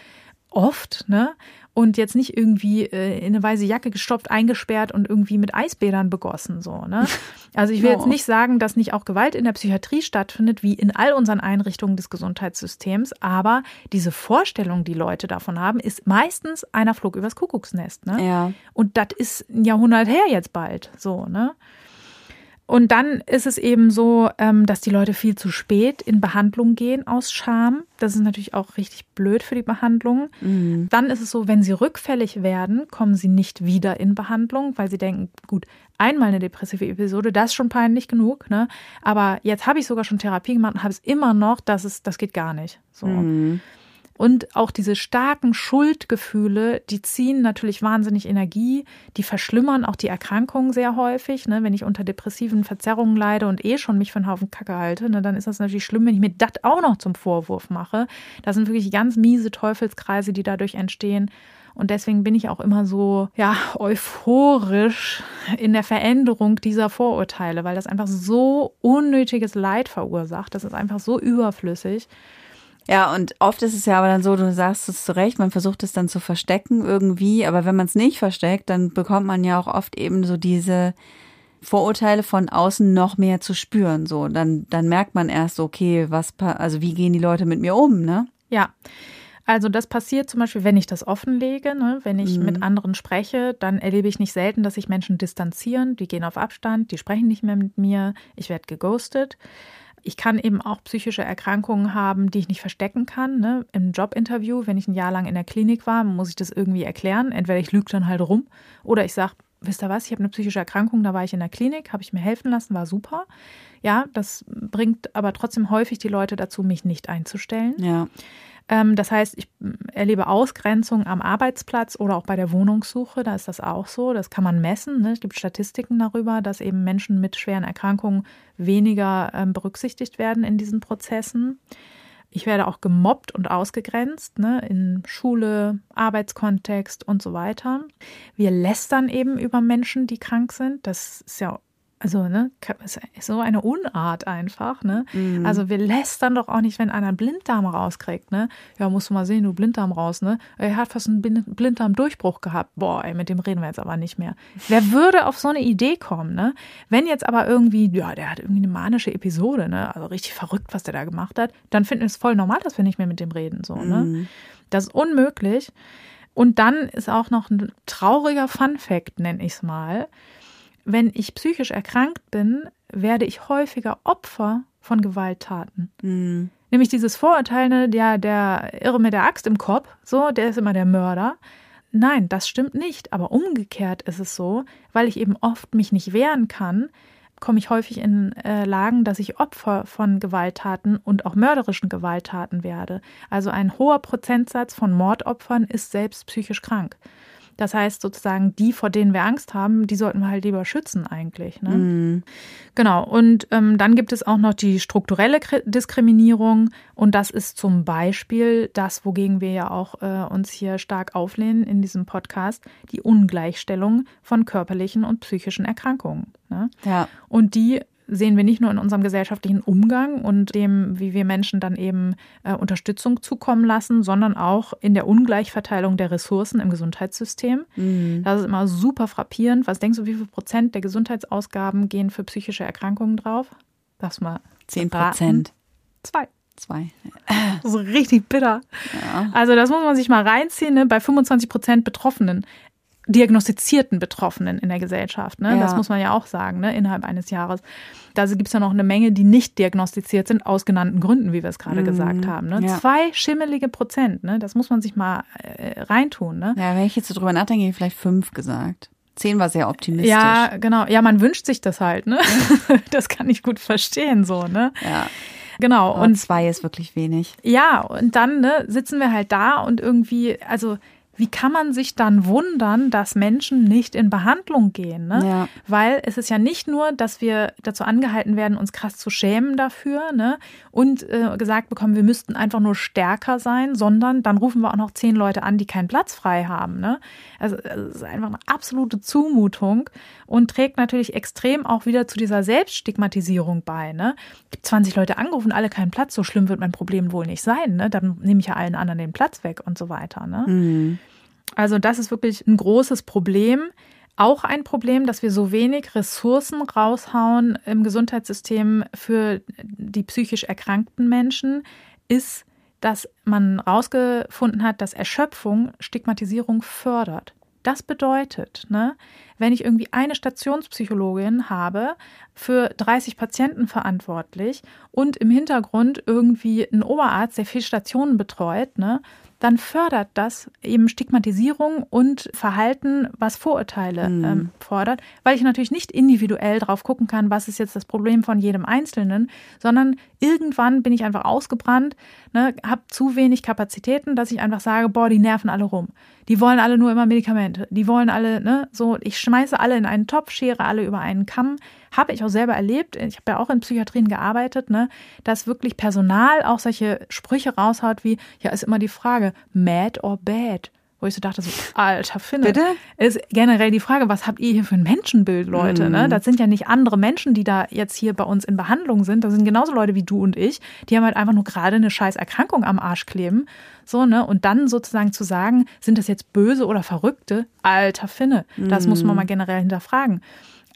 oft, ne? Und jetzt nicht irgendwie äh, in eine weiße Jacke gestopft, eingesperrt und irgendwie mit Eisbädern begossen. So, ne? Also ich will jetzt nicht sagen, dass nicht auch Gewalt in der Psychiatrie stattfindet, wie in all unseren Einrichtungen des Gesundheitssystems, aber diese Vorstellung, die Leute davon haben, ist meistens einer Flug übers Kuckucksnest. Ne? Ja. Und das ist ein Jahrhundert her jetzt bald. So, ne? Und dann ist es eben so, ähm, dass die Leute viel zu spät in Behandlung gehen aus Scham. Das ist natürlich auch richtig blöd für die Behandlung. Mhm. Dann ist es so, wenn sie rückfällig werden, kommen sie nicht wieder in Behandlung, weil sie denken, gut, einmal eine depressive Episode, das ist schon peinlich genug, ne? Aber jetzt habe ich sogar schon Therapie gemacht und habe es immer noch, das ist, das geht gar nicht. So. Mhm. Und auch diese starken Schuldgefühle, die ziehen natürlich wahnsinnig Energie, die verschlimmern auch die Erkrankungen sehr häufig. Ne? Wenn ich unter depressiven Verzerrungen leide und eh schon mich für einen Haufen Kacke halte, ne, dann ist das natürlich schlimm, wenn ich mir das auch noch zum Vorwurf mache. Das sind wirklich ganz miese Teufelskreise, die dadurch entstehen. Und deswegen bin ich auch immer so, ja, euphorisch in der Veränderung dieser Vorurteile, weil das einfach so unnötiges Leid verursacht. Das ist einfach so überflüssig. Ja, und oft ist es ja aber dann so, du sagst es zu Recht, man versucht es dann zu verstecken irgendwie, aber wenn man es nicht versteckt, dann bekommt man ja auch oft eben so diese Vorurteile von außen noch mehr zu spüren. So, dann, dann merkt man erst, okay, was, also wie gehen die Leute mit mir um, ne? Ja. Also das passiert zum Beispiel, wenn ich das offenlege, ne? wenn ich mhm. mit anderen spreche, dann erlebe ich nicht selten, dass sich Menschen distanzieren, die gehen auf Abstand, die sprechen nicht mehr mit mir, ich werde geghostet. Ich kann eben auch psychische Erkrankungen haben, die ich nicht verstecken kann. Ne? Im Jobinterview, wenn ich ein Jahr lang in der Klinik war, muss ich das irgendwie erklären. Entweder ich lüge dann halt rum oder ich sage, wisst ihr was, ich habe eine psychische Erkrankung, da war ich in der Klinik, habe ich mir helfen lassen, war super. Ja, das bringt aber trotzdem häufig die Leute dazu, mich nicht einzustellen. Ja. Ähm, das heißt, ich erlebe Ausgrenzung am Arbeitsplatz oder auch bei der Wohnungssuche. Da ist das auch so. Das kann man messen. Ne? Es gibt Statistiken darüber, dass eben Menschen mit schweren Erkrankungen weniger ähm, berücksichtigt werden in diesen Prozessen. Ich werde auch gemobbt und ausgegrenzt ne, in Schule, Arbeitskontext und so weiter. Wir lästern eben über Menschen, die krank sind. Das ist ja also, ne, so eine Unart einfach, ne? Mhm. Also, wir lästern doch auch nicht, wenn einer einen Blinddarm rauskriegt, ne? Ja, musst du mal sehen, du Blinddarm raus, ne? Er hat fast einen Blinddarmdurchbruch gehabt. Boah, ey, mit dem reden wir jetzt aber nicht mehr. Wer würde auf so eine Idee kommen, ne? Wenn jetzt aber irgendwie, ja, der hat irgendwie eine manische Episode, ne? Also richtig verrückt, was der da gemacht hat, dann finden wir es voll normal, dass wir nicht mehr mit dem reden, so, ne? Mhm. Das ist unmöglich. Und dann ist auch noch ein trauriger Fun-Fact, nenne ich es mal wenn ich psychisch erkrankt bin, werde ich häufiger Opfer von Gewalttaten. Mhm. Nämlich dieses Vorurteil, ne, der, der Irre mit der Axt im Kopf, so, der ist immer der Mörder. Nein, das stimmt nicht. Aber umgekehrt ist es so, weil ich eben oft mich nicht wehren kann, komme ich häufig in äh, Lagen, dass ich Opfer von Gewalttaten und auch mörderischen Gewalttaten werde. Also ein hoher Prozentsatz von Mordopfern ist selbst psychisch krank. Das heißt sozusagen, die, vor denen wir Angst haben, die sollten wir halt lieber schützen eigentlich. Ne? Mhm. Genau. Und ähm, dann gibt es auch noch die strukturelle Diskriminierung. Und das ist zum Beispiel das, wogegen wir ja auch äh, uns hier stark auflehnen in diesem Podcast, die Ungleichstellung von körperlichen und psychischen Erkrankungen. Ne? Ja. Und die sehen wir nicht nur in unserem gesellschaftlichen Umgang und dem, wie wir Menschen dann eben äh, Unterstützung zukommen lassen, sondern auch in der Ungleichverteilung der Ressourcen im Gesundheitssystem. Mhm. Das ist immer super frappierend. Was denkst du, wie viel Prozent der Gesundheitsausgaben gehen für psychische Erkrankungen drauf? Das mal. Zehn Prozent. Zwei. Zwei. Ist richtig bitter. Ja. Also das muss man sich mal reinziehen. Ne? Bei 25 Prozent Betroffenen diagnostizierten Betroffenen in der Gesellschaft. Ne? Ja. Das muss man ja auch sagen, ne? innerhalb eines Jahres. Da gibt es ja noch eine Menge, die nicht diagnostiziert sind, aus genannten Gründen, wie wir es gerade gesagt haben. Ne? Mhm. Ja. Zwei schimmelige Prozent, ne? das muss man sich mal äh, reintun. Ne? Ja, wenn ich jetzt so drüber nachdenke, hätte ich vielleicht fünf gesagt. Zehn war sehr optimistisch. Ja, genau. Ja, man wünscht sich das halt. Ne? das kann ich gut verstehen so. Ne? ja. Genau. Und Und zwei ist wirklich wenig. Ja, und dann ne, sitzen wir halt da und irgendwie, also wie kann man sich dann wundern, dass Menschen nicht in Behandlung gehen? Ne? Ja. Weil es ist ja nicht nur, dass wir dazu angehalten werden, uns krass zu schämen dafür ne? und äh, gesagt bekommen, wir müssten einfach nur stärker sein, sondern dann rufen wir auch noch zehn Leute an, die keinen Platz frei haben. Ne? Also es ist einfach eine absolute Zumutung und trägt natürlich extrem auch wieder zu dieser Selbststigmatisierung bei. Ne? Gibt 20 Leute angerufen, alle keinen Platz, so schlimm wird mein Problem wohl nicht sein. Ne? Dann nehme ich ja allen anderen den Platz weg und so weiter. Ne? Also das ist wirklich ein großes Problem. Auch ein Problem, dass wir so wenig Ressourcen raushauen im Gesundheitssystem für die psychisch erkrankten Menschen, ist, dass man herausgefunden hat, dass Erschöpfung Stigmatisierung fördert. Das bedeutet, ne, wenn ich irgendwie eine Stationspsychologin habe, für 30 Patienten verantwortlich und im Hintergrund irgendwie ein Oberarzt, der vier Stationen betreut, ne, dann fördert das eben Stigmatisierung und Verhalten, was Vorurteile ähm, fordert, weil ich natürlich nicht individuell drauf gucken kann, was ist jetzt das Problem von jedem Einzelnen, sondern irgendwann bin ich einfach ausgebrannt, ne, habe zu wenig Kapazitäten, dass ich einfach sage, boah, die nerven alle rum. Die wollen alle nur immer Medikamente. Die wollen alle, ne, so, ich schmeiße alle in einen Topf, schere alle über einen Kamm. Habe ich auch selber erlebt. Ich habe ja auch in Psychiatrien gearbeitet, ne, dass wirklich Personal auch solche Sprüche raushaut wie, ja, ist immer die Frage, mad or bad? Wo ich so dachte, so, alter Finne. Bitte? Ist generell die Frage, was habt ihr hier für ein Menschenbild, Leute? Ne? Das sind ja nicht andere Menschen, die da jetzt hier bei uns in Behandlung sind. Das sind genauso Leute wie du und ich. Die haben halt einfach nur gerade eine scheiß Erkrankung am Arsch kleben. So, ne? Und dann sozusagen zu sagen, sind das jetzt böse oder Verrückte? Alter Finne. Das muss man mal generell hinterfragen.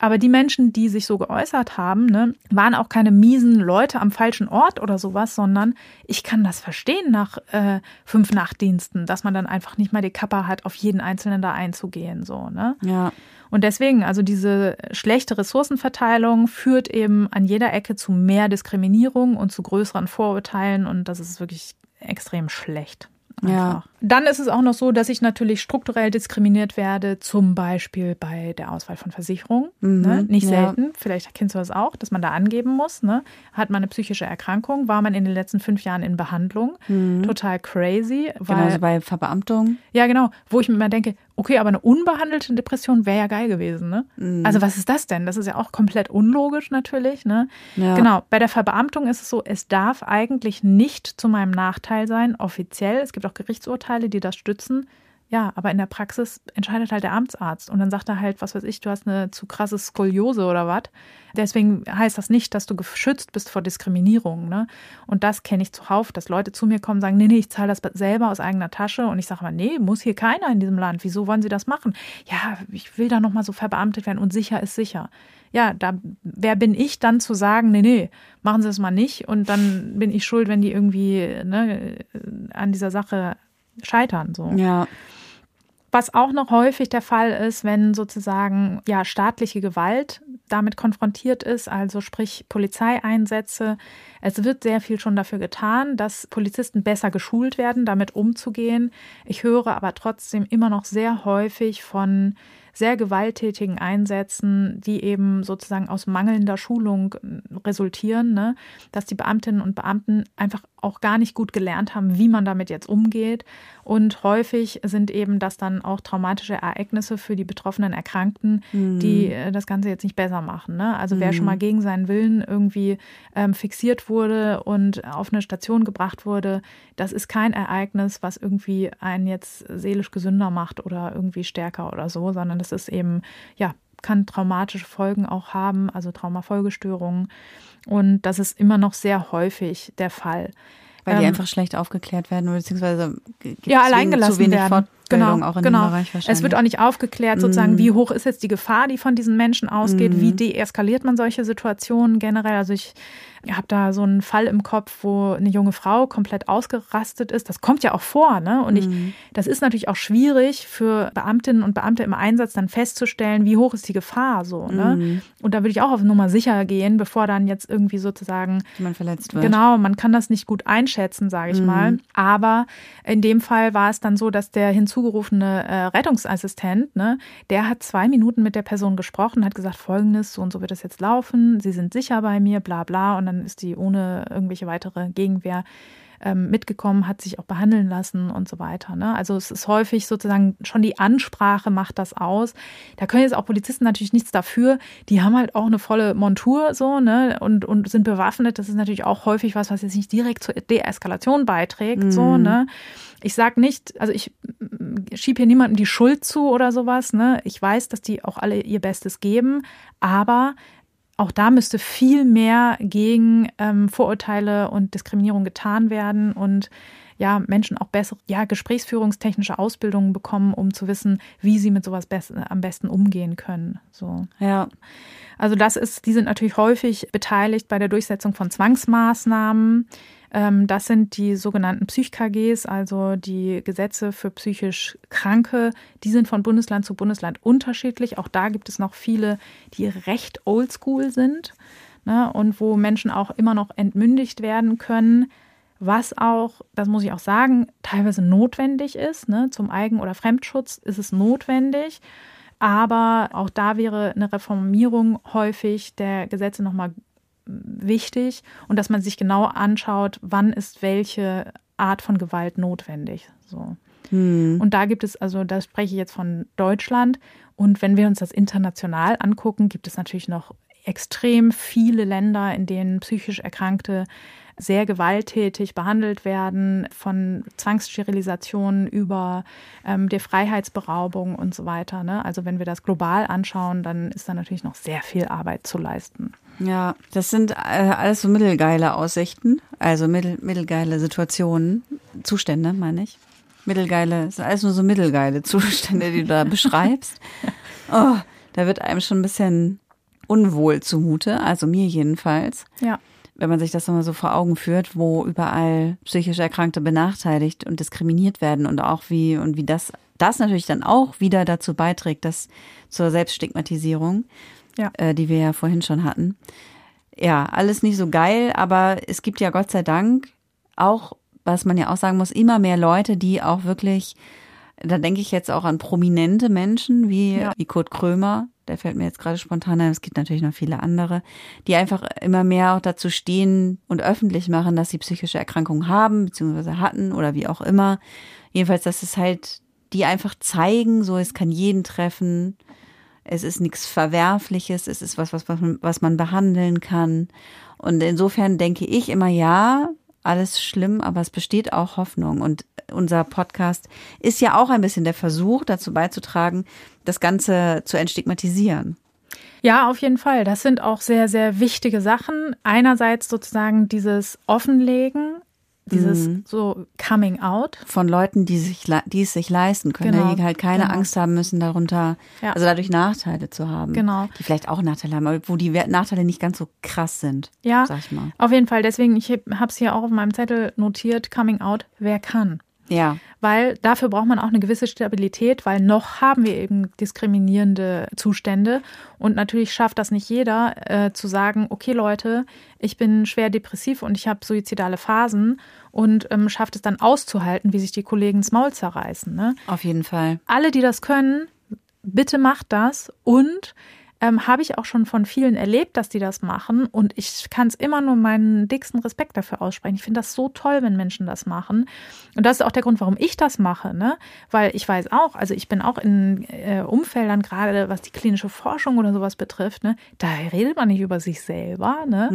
Aber die Menschen, die sich so geäußert haben, ne, waren auch keine miesen Leute am falschen Ort oder sowas, sondern ich kann das verstehen nach äh, fünf Nachtdiensten, dass man dann einfach nicht mal die Kappa hat, auf jeden Einzelnen da einzugehen. So, ne? Ja. Und deswegen, also diese schlechte Ressourcenverteilung führt eben an jeder Ecke zu mehr Diskriminierung und zu größeren Vorurteilen und das ist wirklich extrem schlecht. Ja. Dann ist es auch noch so, dass ich natürlich strukturell diskriminiert werde, zum Beispiel bei der Auswahl von Versicherungen. ne? Nicht Mhm. ja. selten, vielleicht kennst du das auch, dass man da angeben muss. Ne? Hat man eine psychische Erkrankung? War man in den letzten fünf Jahren in Behandlung? Total crazy. Weil, Genauso bei Verbeamtung. ja, genau. Wo ich mir immer denke, okay, aber eine unbehandelte Depression wäre ja geil gewesen, ne? Mhm. Also was ist das denn? Das ist ja auch komplett unlogisch natürlich, ne? Ja. Genau. Bei der Verbeamtung ist es so, es darf eigentlich nicht zu meinem Nachteil sein, offiziell. Es gibt auch Gerichtsurteile, die das stützen. Ja, aber in der Praxis entscheidet halt der Amtsarzt und dann sagt er halt, was weiß ich, du hast eine zu krasse Skoliose oder was. Deswegen heißt das nicht, dass du geschützt bist vor Diskriminierung. Ne? Und das kenne ich zuhauf, dass Leute zu mir kommen und sagen, nee, nee, ich zahle das selber aus eigener Tasche. Und ich sage mal, nee, muss hier keiner in diesem Land. Wieso wollen sie das machen? Ja, ich will da nochmal so verbeamtet werden und sicher ist sicher. Ja, da, wer bin ich dann zu sagen, nee, nee, machen Sie es mal nicht und dann bin ich schuld, wenn die irgendwie ne, an dieser Sache scheitern. So. Ja. Was auch noch häufig der Fall ist, wenn sozusagen ja staatliche Gewalt damit konfrontiert ist, also sprich Polizeieinsätze. Es wird sehr viel schon dafür getan, dass Polizisten besser geschult werden, damit umzugehen. Ich höre aber trotzdem immer noch sehr häufig von sehr gewalttätigen Einsätzen, die eben sozusagen aus mangelnder Schulung resultieren, ne? dass die Beamtinnen und Beamten einfach auch gar nicht gut gelernt haben, wie man damit jetzt umgeht. Und häufig sind eben das dann auch traumatische Ereignisse für die betroffenen Erkrankten, die äh, das Ganze jetzt nicht besser machen. Ne? Also wer schon mal gegen seinen Willen irgendwie ähm, fixiert wurde und auf eine Station gebracht wurde, das ist kein Ereignis, was irgendwie einen jetzt seelisch gesünder macht oder irgendwie stärker oder so, sondern das ist eben, ja, kann traumatische Folgen auch haben, also Traumafolgestörungen. Und das ist immer noch sehr häufig der Fall. Weil die Ähm, einfach schlecht aufgeklärt werden oder beziehungsweise Ja, alleingelassen zu wenig werden. Fort Ausbildung genau, auch in genau. dem Bereich wahrscheinlich. Es wird auch nicht aufgeklärt, sozusagen, Mhm. wie hoch ist jetzt die Gefahr, die von diesen Menschen ausgeht, Mhm. wie deeskaliert man solche Situationen generell. Also ich habe da so einen Fall im Kopf, wo eine junge Frau komplett ausgerastet ist. Das kommt ja auch vor, ne? Und ich, Mhm. das ist natürlich auch schwierig für Beamtinnen und Beamte im Einsatz dann festzustellen, wie hoch ist die Gefahr so, ne? Mhm. Und da würde ich auch auf Nummer sicher gehen, bevor dann jetzt irgendwie sozusagen jemand verletzt wird. Genau, man kann das nicht gut einschätzen, sage ich Mhm. mal. Aber in dem Fall war es dann so, dass der hinzugerufene äh, Rettungsassistent, ne, der hat zwei Minuten mit der Person gesprochen, hat gesagt, folgendes, so und so wird es jetzt laufen, Sie sind sicher bei mir, bla bla. Und dann ist die ohne irgendwelche weitere Gegenwehr ähm, mitgekommen, hat sich auch behandeln lassen und so weiter. Ne? Also es ist häufig sozusagen schon die Ansprache macht das aus. Da können jetzt auch Polizisten natürlich nichts dafür. Die haben halt auch eine volle Montur so ne und und sind bewaffnet. Das ist natürlich auch häufig was, was jetzt nicht direkt zur Deeskalation beiträgt. So Mhm. ne. Ich sag nicht, also ich schiebe hier niemandem die Schuld zu oder sowas. Ne. Ich weiß, dass die auch alle ihr Bestes geben, aber auch da müsste viel mehr gegen ähm, Vorurteile und Diskriminierung getan werden und ja, Menschen auch bessere, ja, gesprächsführungstechnische Ausbildungen bekommen, um zu wissen, wie sie mit sowas best, am besten umgehen können. So. Ja. Also das ist, die sind natürlich häufig beteiligt bei der Durchsetzung von Zwangsmaßnahmen. Ähm, das sind die sogenannten Psych-KGs, also die Gesetze für psychisch Kranke. Die sind von Bundesland zu Bundesland unterschiedlich. Auch da gibt es noch viele, die recht oldschool sind ne, und wo Menschen auch immer noch entmündigt werden können. Was auch, das muss ich auch sagen, teilweise notwendig ist. Ne? Zum Eigen- oder Fremdschutz ist es notwendig. Aber auch da wäre eine Reformierung häufig der Gesetze nochmal wichtig und dass man sich genau anschaut, wann ist welche Art von Gewalt notwendig. So. Hm. Und da gibt es, also da spreche ich jetzt von Deutschland. Und wenn wir uns das international angucken, gibt es natürlich noch extrem viele Länder, in denen psychisch Erkrankte sehr gewalttätig behandelt werden, von Zwangssterilisationen über ähm, der Freiheitsberaubung und so weiter. Ne? Also wenn wir das global anschauen, dann ist da natürlich noch sehr viel Arbeit zu leisten. Ja, das sind äh, alles so mittelgeile Aussichten, also mittel, mittelgeile Situationen, Zustände, meine ich. Mittelgeile, das sind alles nur so mittelgeile Zustände, die du da beschreibst. Oh, da wird einem schon ein bisschen unwohl zumute, also mir jedenfalls. Ja. Wenn man sich das nochmal so vor Augen führt, wo überall psychisch Erkrankte benachteiligt und diskriminiert werden und auch wie, und wie das, das natürlich dann auch wieder dazu beiträgt, dass zur Selbststigmatisierung, Ja. äh, die wir ja vorhin schon hatten. Ja, alles nicht so geil, aber es gibt ja Gott sei Dank auch, was man ja auch sagen muss, immer mehr Leute, die auch wirklich, da denke ich jetzt auch an prominente Menschen wie, Ja. wie Kurt Krömer, der fällt mir jetzt gerade spontan ein, es gibt natürlich noch viele andere, die einfach immer mehr auch dazu stehen und öffentlich machen, dass sie psychische Erkrankungen haben, beziehungsweise hatten oder wie auch immer. Jedenfalls, dass es halt, die einfach zeigen, so es kann jeden treffen, es ist nichts Verwerfliches, es ist was, was, was, man, was man behandeln kann. Und insofern denke ich immer, ja, alles schlimm, aber es besteht auch Hoffnung. Und unser Podcast ist ja auch ein bisschen der Versuch, dazu beizutragen, das Ganze zu entstigmatisieren. Ja, auf jeden Fall. Das sind auch sehr, sehr wichtige Sachen. Einerseits sozusagen dieses Offenlegen, dieses Mhm. so Coming Out. Von Leuten, die sich, die es sich leisten können, Genau, die halt keine genau. Angst haben müssen, darunter, Ja. also dadurch Nachteile zu haben. Genau. Die vielleicht auch Nachteile haben, aber wo die Nachteile nicht ganz so krass sind, Ja, sag ich mal. auf jeden Fall. Deswegen, ich habe es hier auch auf meinem Zettel notiert, Coming Out, wer kann. Ja, Weil dafür braucht man auch eine gewisse Stabilität, weil noch haben wir eben diskriminierende Zustände. Und natürlich schafft das nicht jeder, äh, zu sagen, okay Leute, ich bin schwer depressiv und ich habe suizidale Phasen und ähm, schafft es dann auszuhalten, wie sich die Kollegen ins Maul zerreißen. Ne? auf jeden Fall. alle, die das können, bitte macht das. Und ähm, habe ich auch schon von vielen erlebt, dass die das machen. Und ich kann es immer nur meinen dicksten Respekt dafür aussprechen. Ich finde das so toll, wenn Menschen das machen. Und das ist auch der Grund, warum ich das mache. Ne? Weil ich weiß auch, also ich bin auch in äh, Umfeldern, gerade was die klinische Forschung oder sowas betrifft, ne, da redet man nicht über sich selber. Ne?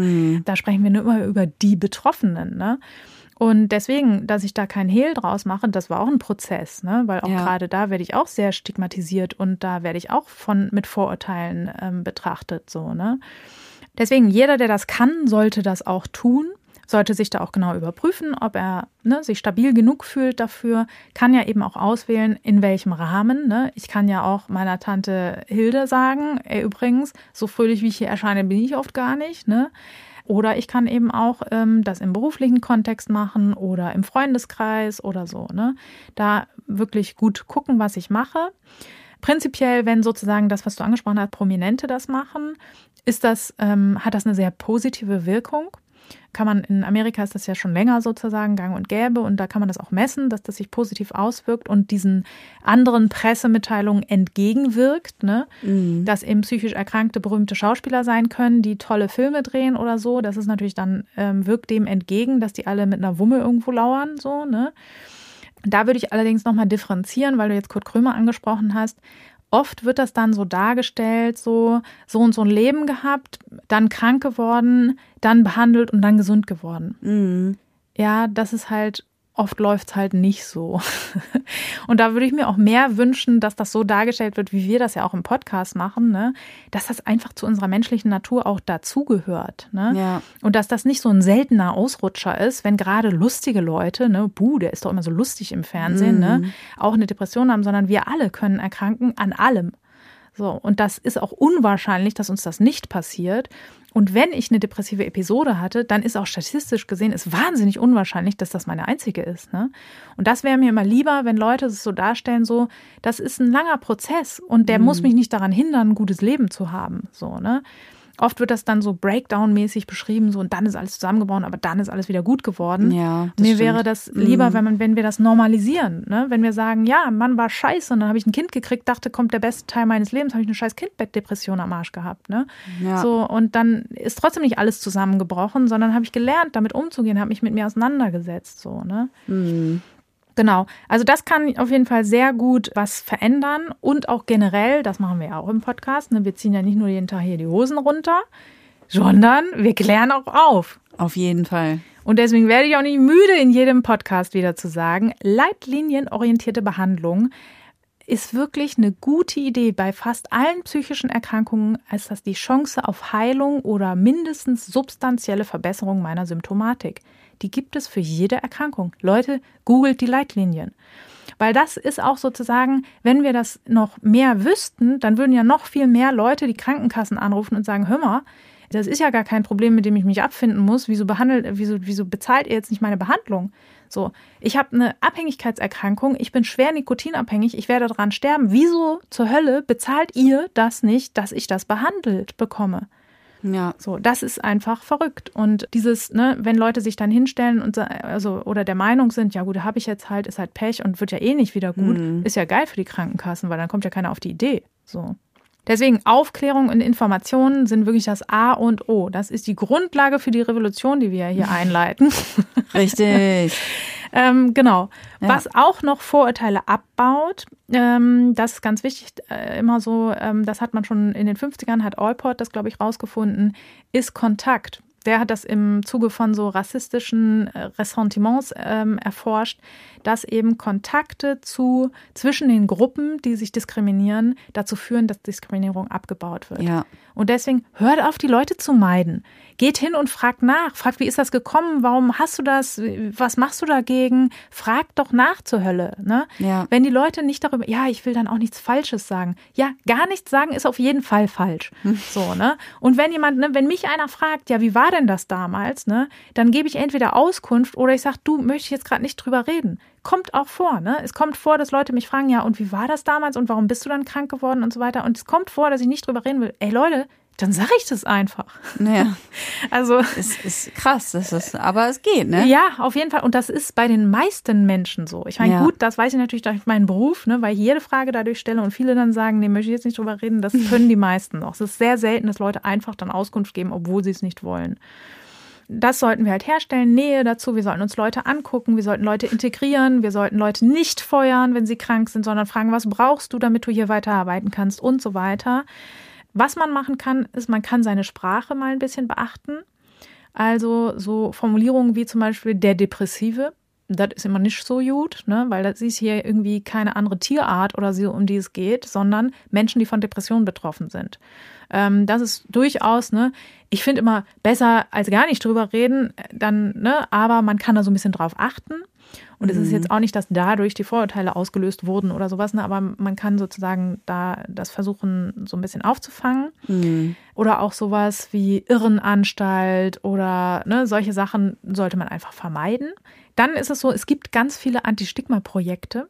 Da sprechen wir nur immer über die Betroffenen. Ne? Und deswegen, dass ich da keinen Hehl draus mache, das war auch ein Prozess, ne? Weil auch Ja. gerade da werde ich auch sehr stigmatisiert und da werde ich auch von mit Vorurteilen ähm, betrachtet, so, ne? Deswegen, jeder, der das kann, sollte das auch tun, sollte sich da auch genau überprüfen, ob er ne, sich stabil genug fühlt dafür, kann ja eben auch auswählen, in welchem Rahmen. Ne? Ich kann ja auch meiner Tante Hilde sagen, ey, übrigens, so fröhlich wie ich hier erscheine, bin ich oft gar nicht. Ne? Oder ich kann eben auch ähm, das im beruflichen Kontext machen oder im Freundeskreis oder so. Ne? Da wirklich gut gucken, was ich mache. Prinzipiell, wenn sozusagen das, was du angesprochen hast, Prominente das machen, ist das, ähm, hat das eine sehr positive Wirkung kann man in Amerika ist das ja schon länger sozusagen gang und gäbe und da kann man das auch messen, dass das sich positiv auswirkt und diesen anderen Pressemitteilungen entgegenwirkt, ne? Mhm. dass eben psychisch erkrankte berühmte Schauspieler sein können, die tolle Filme drehen oder so. Das ist natürlich dann ähm, wirkt dem entgegen, dass die alle mit einer Wumme irgendwo lauern, so ne. Da würde ich allerdings nochmal differenzieren, weil du jetzt Kurt Krömer angesprochen hast oft wird das dann so dargestellt, so, so und so ein Leben gehabt, dann krank geworden, dann behandelt und dann gesund geworden. Mhm. Ja, das ist halt oft läuft es halt nicht so. Und da würde ich mir auch mehr wünschen, dass das so dargestellt wird, wie wir das ja auch im Podcast machen, ne? dass das einfach zu unserer menschlichen Natur auch dazugehört. Ne? Ja. Und dass das nicht so ein seltener Ausrutscher ist, wenn gerade lustige Leute, ne, buh, der ist doch immer so lustig im Fernsehen, ne, mhm. ne, auch eine Depression haben, sondern wir alle können erkranken an allem. So, und das ist auch unwahrscheinlich, dass uns das nicht passiert. Und wenn ich eine depressive Episode hatte, dann ist auch statistisch gesehen ist wahnsinnig unwahrscheinlich, dass das meine einzige ist. Ne? Und das wäre mir immer lieber, wenn Leute es so darstellen, so, das ist ein langer Prozess und der mhm. muss mich nicht daran hindern, ein gutes Leben zu haben. So, ne? Oft wird das dann so Breakdown-mäßig beschrieben, so und dann ist alles zusammengebrochen, aber dann ist alles wieder gut geworden. Ja, Mir stimmt. wäre das lieber, mhm. wenn man, wenn wir das normalisieren, ne? Wenn wir sagen, ja, Mann war scheiße und dann habe ich ein Kind gekriegt, dachte, kommt der beste Teil meines Lebens, habe ich eine scheiß Kindbettdepression am Arsch gehabt, ne? Ja. So und dann ist trotzdem nicht alles zusammengebrochen, sondern habe ich gelernt, damit umzugehen, habe mich mit mir auseinandergesetzt, so, ne? Mhm. Genau. Also das kann auf jeden Fall sehr gut was verändern und auch generell, das machen wir ja auch im Podcast, ne? wir ziehen ja nicht nur jeden Tag hier die Hosen runter, sondern wir klären auch auf. Auf jeden Fall. Und deswegen werde ich auch nicht müde, in jedem Podcast wieder zu sagen, leitlinienorientierte Behandlung ist wirklich eine gute Idee. Bei fast allen psychischen Erkrankungen ist das die Chance auf Heilung oder mindestens substanzielle Verbesserung meiner Symptomatik die gibt es für jede Erkrankung. Leute, googelt die Leitlinien. Weil das ist auch sozusagen, wenn wir das noch mehr wüssten, dann würden ja noch viel mehr Leute die Krankenkassen anrufen und sagen, hör mal, das ist ja gar kein Problem, mit dem ich mich abfinden muss. Wieso behandelt, wieso, wieso bezahlt ihr jetzt nicht meine Behandlung? So, ich habe eine Abhängigkeitserkrankung, ich bin schwer nikotinabhängig, ich werde daran sterben. Wieso zur Hölle bezahlt ihr das nicht, dass ich das behandelt bekomme? Ja. So, das ist einfach verrückt. Und dieses, ne, wenn Leute sich dann hinstellen und also oder der Meinung sind, ja gut, habe ich jetzt halt, ist halt Pech und wird ja eh nicht wieder gut, mhm. ist ja geil für die Krankenkassen, weil dann kommt ja keiner auf die Idee. So. Deswegen Aufklärung und Informationen sind wirklich das A und O. Das ist die Grundlage für die Revolution, die wir hier einleiten. Richtig. ähm, genau. Ja. Was auch noch Vorurteile abbaut, ähm, das ist ganz wichtig, äh, immer so, ähm, das hat man schon in den 50ern, hat Allport das, glaube ich, rausgefunden, ist Kontakt der hat das im Zuge von so rassistischen äh, Ressentiments ähm, erforscht, dass eben Kontakte zu zwischen den Gruppen, die sich diskriminieren, dazu führen, dass Diskriminierung abgebaut wird. Ja. Und deswegen hört auf, die Leute zu meiden. Geht hin und fragt nach. Fragt, wie ist das gekommen? Warum hast du das? Was machst du dagegen? Fragt doch nach zur Hölle. Ne? Ja. Wenn die Leute nicht darüber, ja, ich will dann auch nichts Falsches sagen. Ja, gar nichts sagen ist auf jeden Fall falsch. Hm. So, ne? Und wenn jemand, ne, wenn mich einer fragt, ja, wie war denn das damals, ne, dann gebe ich entweder Auskunft oder ich sage, du möchte ich jetzt gerade nicht drüber reden. Kommt auch vor, ne? Es kommt vor, dass Leute mich fragen, ja, und wie war das damals und warum bist du dann krank geworden und so weiter. Und es kommt vor, dass ich nicht drüber reden will. Ey Leute, dann sage ich das einfach. Naja. Also es ist krass, das ist, aber es geht, ne? Ja, auf jeden Fall. Und das ist bei den meisten Menschen so. Ich meine, ja. gut, das weiß ich natürlich durch meinen Beruf, ne, weil ich jede Frage dadurch stelle und viele dann sagen, nee, möchte ich jetzt nicht drüber reden. Das können die meisten noch. Es ist sehr selten, dass Leute einfach dann Auskunft geben, obwohl sie es nicht wollen. Das sollten wir halt herstellen, Nähe dazu. Wir sollten uns Leute angucken, wir sollten Leute integrieren, wir sollten Leute nicht feuern, wenn sie krank sind, sondern fragen, was brauchst du, damit du hier weiterarbeiten kannst und so weiter. Was man machen kann, ist, man kann seine Sprache mal ein bisschen beachten. Also so Formulierungen wie zum Beispiel der Depressive das ist immer nicht so gut, ne? weil das ist hier irgendwie keine andere Tierart oder so, um die es geht, sondern Menschen, die von Depressionen betroffen sind. Ähm, das ist durchaus, ne, ich finde immer besser als gar nicht drüber reden, dann, ne, aber man kann da so ein bisschen drauf achten. Und es ist jetzt mhm. auch nicht, dass dadurch die Vorurteile ausgelöst wurden oder sowas, ne, aber man kann sozusagen da das versuchen, so ein bisschen aufzufangen. Mhm. Oder auch sowas wie Irrenanstalt oder ne, solche Sachen sollte man einfach vermeiden. Dann ist es so, es gibt ganz viele Anti-Stigma-Projekte.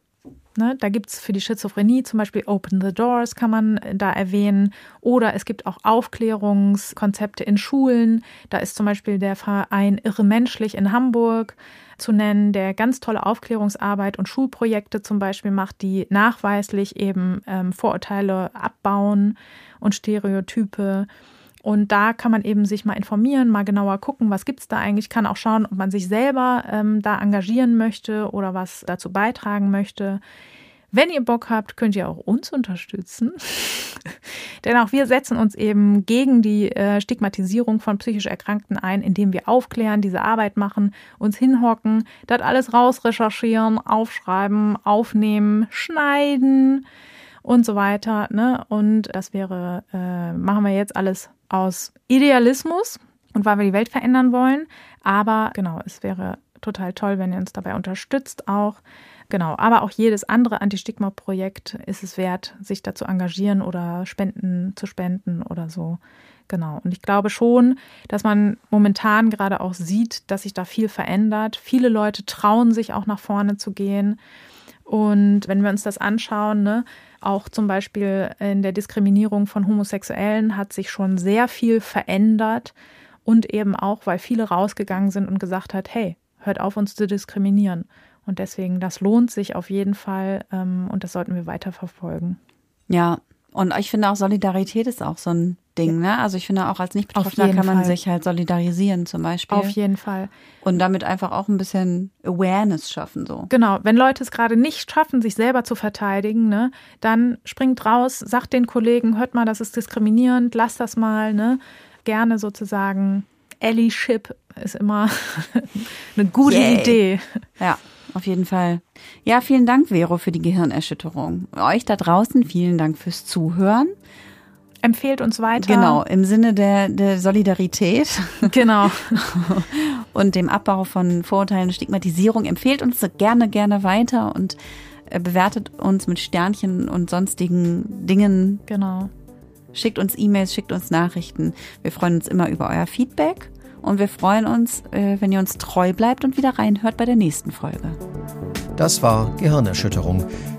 Ne, da gibt es für die Schizophrenie zum Beispiel Open the Doors, kann man äh, da erwähnen. Oder es gibt auch Aufklärungskonzepte in Schulen. Da ist zum Beispiel der Verein Irre Menschlich in Hamburg zu nennen, der ganz tolle Aufklärungsarbeit und Schulprojekte zum Beispiel macht, die nachweislich eben ähm, Vorurteile abbauen und Stereotype. Und da kann man eben sich mal informieren, mal genauer gucken, was gibt es da eigentlich, kann auch schauen, ob man sich selber ähm, da engagieren möchte oder was dazu beitragen möchte. Wenn ihr Bock habt, könnt ihr auch uns unterstützen. Denn auch wir setzen uns eben gegen die äh, Stigmatisierung von psychisch Erkrankten ein, indem wir aufklären, diese Arbeit machen, uns hinhocken, das alles rausrecherchieren, aufschreiben, aufnehmen, schneiden und so weiter. Ne? Und das wäre, äh, machen wir jetzt alles aus Idealismus und weil wir die Welt verändern wollen. Aber genau, es wäre total toll, wenn ihr uns dabei unterstützt auch. Genau, aber auch jedes andere Anti-Stigma-Projekt ist es wert, sich da zu engagieren oder Spenden zu spenden oder so. Genau. Und ich glaube schon, dass man momentan gerade auch sieht, dass sich da viel verändert. Viele Leute trauen sich auch nach vorne zu gehen. Und wenn wir uns das anschauen, ne, auch zum Beispiel in der Diskriminierung von Homosexuellen hat sich schon sehr viel verändert. Und eben auch, weil viele rausgegangen sind und gesagt hat, hey, hört auf, uns zu diskriminieren. Und deswegen, das lohnt sich auf jeden Fall ähm, und das sollten wir weiter verfolgen. Ja, und ich finde auch Solidarität ist auch so ein Ding, ne? Also ich finde auch als Nicht-Betroffener kann man Fall. sich halt solidarisieren zum Beispiel. Auf jeden Fall. Und damit einfach auch ein bisschen Awareness schaffen, so. Genau. Wenn Leute es gerade nicht schaffen, sich selber zu verteidigen, ne, dann springt raus, sagt den Kollegen, hört mal, das ist diskriminierend, lasst das mal, ne? Gerne sozusagen Allyship ist immer eine gute Yay. Idee. Ja auf jeden Fall. Ja, vielen Dank, Vero, für die Gehirnerschütterung. Euch da draußen vielen Dank fürs Zuhören. Empfehlt uns weiter. Genau, im Sinne der, der Solidarität. Genau. und dem Abbau von Vorurteilen und Stigmatisierung. Empfehlt uns gerne, gerne weiter und äh, bewertet uns mit Sternchen und sonstigen Dingen. Genau. Schickt uns E-Mails, schickt uns Nachrichten. Wir freuen uns immer über euer Feedback. Und wir freuen uns, äh, wenn ihr uns treu bleibt und wieder reinhört bei der nächsten Folge. Das war Gehirnerschütterung,